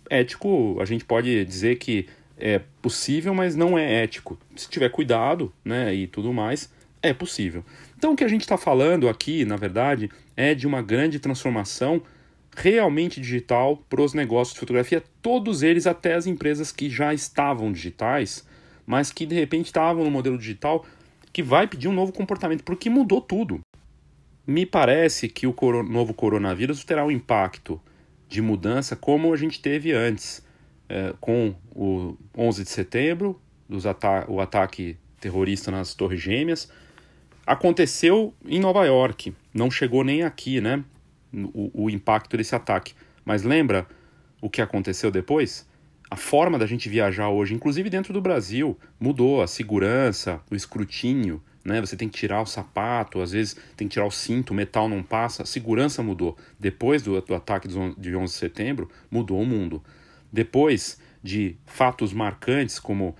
Ético, a gente pode dizer que é possível, mas não é ético. Se tiver cuidado né, e tudo mais, é possível. Então, o que a gente está falando aqui, na verdade, é de uma grande transformação realmente digital para os negócios de fotografia, todos eles, até as empresas que já estavam digitais, mas que de repente estavam no modelo digital, que vai pedir um novo comportamento, porque mudou tudo. Me parece que o novo coronavírus terá um impacto de mudança como a gente teve antes, é, com o 11 de setembro, o ataque terrorista nas Torres Gêmeas. Aconteceu em Nova York, não chegou nem aqui, né? O, o impacto desse ataque. Mas lembra o que aconteceu depois? A forma da gente viajar hoje, inclusive dentro do Brasil, mudou. A segurança, o escrutínio, né? Você tem que tirar o sapato, às vezes tem que tirar o cinto, o metal não passa. A segurança mudou. Depois do, do ataque de 11 de setembro, mudou o mundo. Depois de fatos marcantes como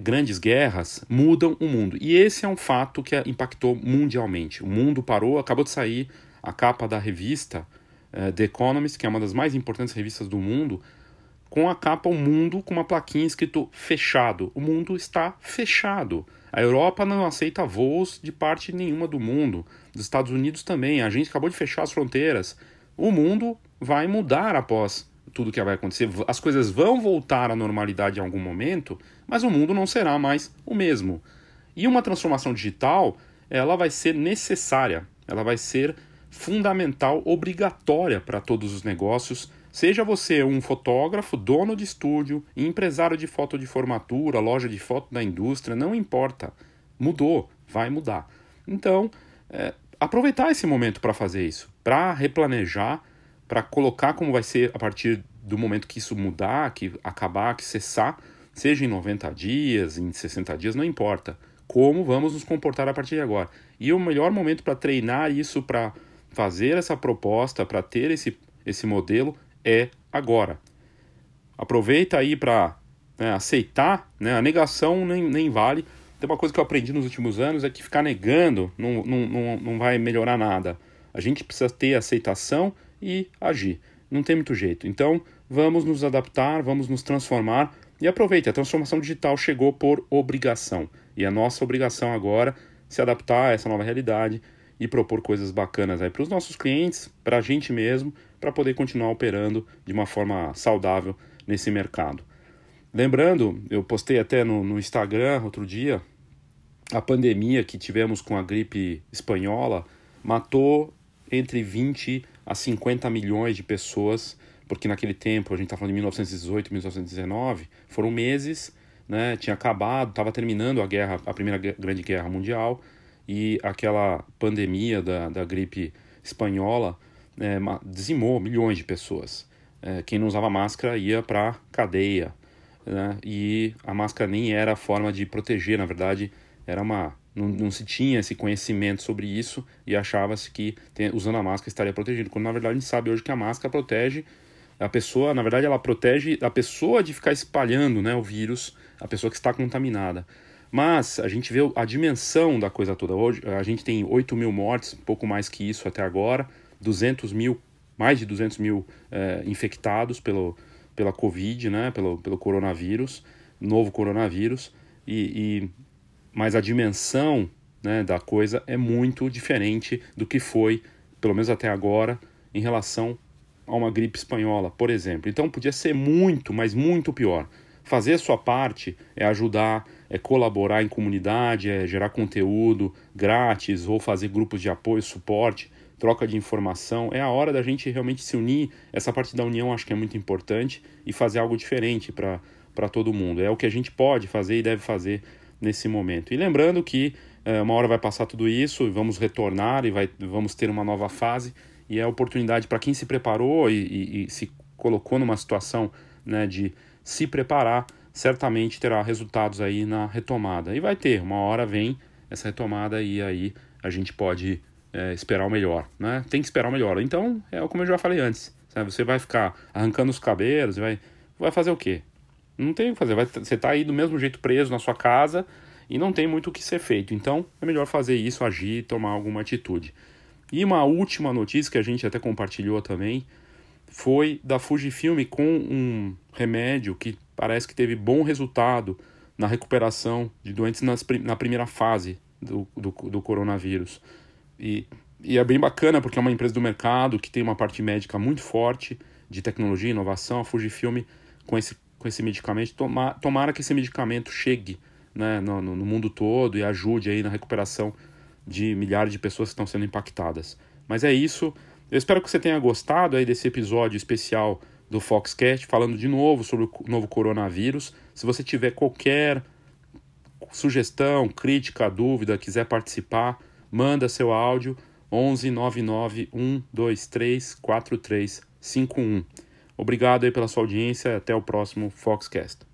grandes guerras mudam o mundo. E esse é um fato que impactou mundialmente. O mundo parou, acabou de sair a capa da revista uh, The Economist, que é uma das mais importantes revistas do mundo, com a capa O Mundo com uma plaquinha escrito fechado. O mundo está fechado. A Europa não aceita voos de parte nenhuma do mundo. Os Estados Unidos também. A gente acabou de fechar as fronteiras. O mundo vai mudar após tudo que vai acontecer. As coisas vão voltar à normalidade em algum momento, mas o mundo não será mais o mesmo. E uma transformação digital, ela vai ser necessária, ela vai ser fundamental, obrigatória para todos os negócios. Seja você um fotógrafo, dono de estúdio, empresário de foto de formatura, loja de foto da indústria, não importa. Mudou, vai mudar. Então, é, aproveitar esse momento para fazer isso, para replanejar para colocar como vai ser a partir do momento que isso mudar, que acabar, que cessar, seja em 90 dias, em 60 dias, não importa. Como vamos nos comportar a partir de agora. E o melhor momento para treinar isso, para fazer essa proposta, para ter esse, esse modelo, é agora. Aproveita aí para né, aceitar, né, a negação nem, nem vale. Tem uma coisa que eu aprendi nos últimos anos é que ficar negando não, não, não, não vai melhorar nada. A gente precisa ter aceitação e agir. Não tem muito jeito. Então, vamos nos adaptar, vamos nos transformar e aproveite, a transformação digital chegou por obrigação. E a nossa obrigação agora é se adaptar a essa nova realidade e propor coisas bacanas aí para os nossos clientes, para a gente mesmo, para poder continuar operando de uma forma saudável nesse mercado. Lembrando, eu postei até no, no Instagram outro dia, a pandemia que tivemos com a gripe espanhola matou entre 20 a 50 milhões de pessoas, porque naquele tempo, a gente está falando de 1918, 1919, foram meses, né, tinha acabado, estava terminando a guerra, a primeira grande guerra mundial, e aquela pandemia da, da gripe espanhola é, dizimou milhões de pessoas. É, quem não usava máscara ia para cadeia, né, e a máscara nem era a forma de proteger, na verdade, era uma não, não se tinha esse conhecimento sobre isso e achava-se que usando a máscara estaria protegido. Quando na verdade a gente sabe hoje que a máscara protege a pessoa, na verdade ela protege a pessoa de ficar espalhando né, o vírus, a pessoa que está contaminada. Mas a gente vê a dimensão da coisa toda. Hoje a gente tem 8 mil mortes, pouco mais que isso até agora, 200 mil, mais de 200 mil é, infectados pelo, pela Covid, né, pelo, pelo coronavírus, novo coronavírus. E, e mas a dimensão né, da coisa é muito diferente do que foi, pelo menos até agora, em relação a uma gripe espanhola, por exemplo. Então podia ser muito, mas muito pior. Fazer a sua parte é ajudar, é colaborar em comunidade, é gerar conteúdo grátis ou fazer grupos de apoio, suporte, troca de informação. É a hora da gente realmente se unir. Essa parte da união acho que é muito importante e fazer algo diferente para todo mundo. É o que a gente pode fazer e deve fazer nesse momento. E lembrando que é, uma hora vai passar tudo isso, vamos retornar e vai, vamos ter uma nova fase, e é oportunidade para quem se preparou e, e, e, se colocou numa situação né, de se preparar, certamente terá resultados aí na retomada. E vai ter, uma hora vem essa retomada e aí a gente pode é, esperar o melhor, né? Tem que esperar o melhor. Então, é como eu já falei antes, sabe? você vai ficar arrancando os cabelos, vai, vai fazer o quê? Não tem o que fazer. Vai, você está aí do mesmo jeito preso na sua casa e não tem muito o que ser feito. Então é melhor fazer isso, agir, tomar alguma atitude. E uma última notícia que a gente até compartilhou também foi da Fujifilm com um remédio que parece que teve bom resultado na recuperação de doentes nas, na primeira fase do, do, do coronavírus. E, e é bem bacana porque é uma empresa do mercado que tem uma parte médica muito forte de tecnologia e inovação. A Fujifilm, com esse com esse medicamento, tomar, tomara que esse medicamento chegue né, no, no, mundo todo e ajude aí na recuperação de milhares de pessoas que estão sendo impactadas. Mas é isso, Eu espero que você tenha gostado aí desse episódio especial do Foxcast, falando de novo sobre o novo coronavírus. Se você tiver qualquer sugestão, crítica, dúvida, quiser participar, manda seu áudio 11 99 123 4351. Obrigado aí pela sua audiência, até o próximo Foxcast.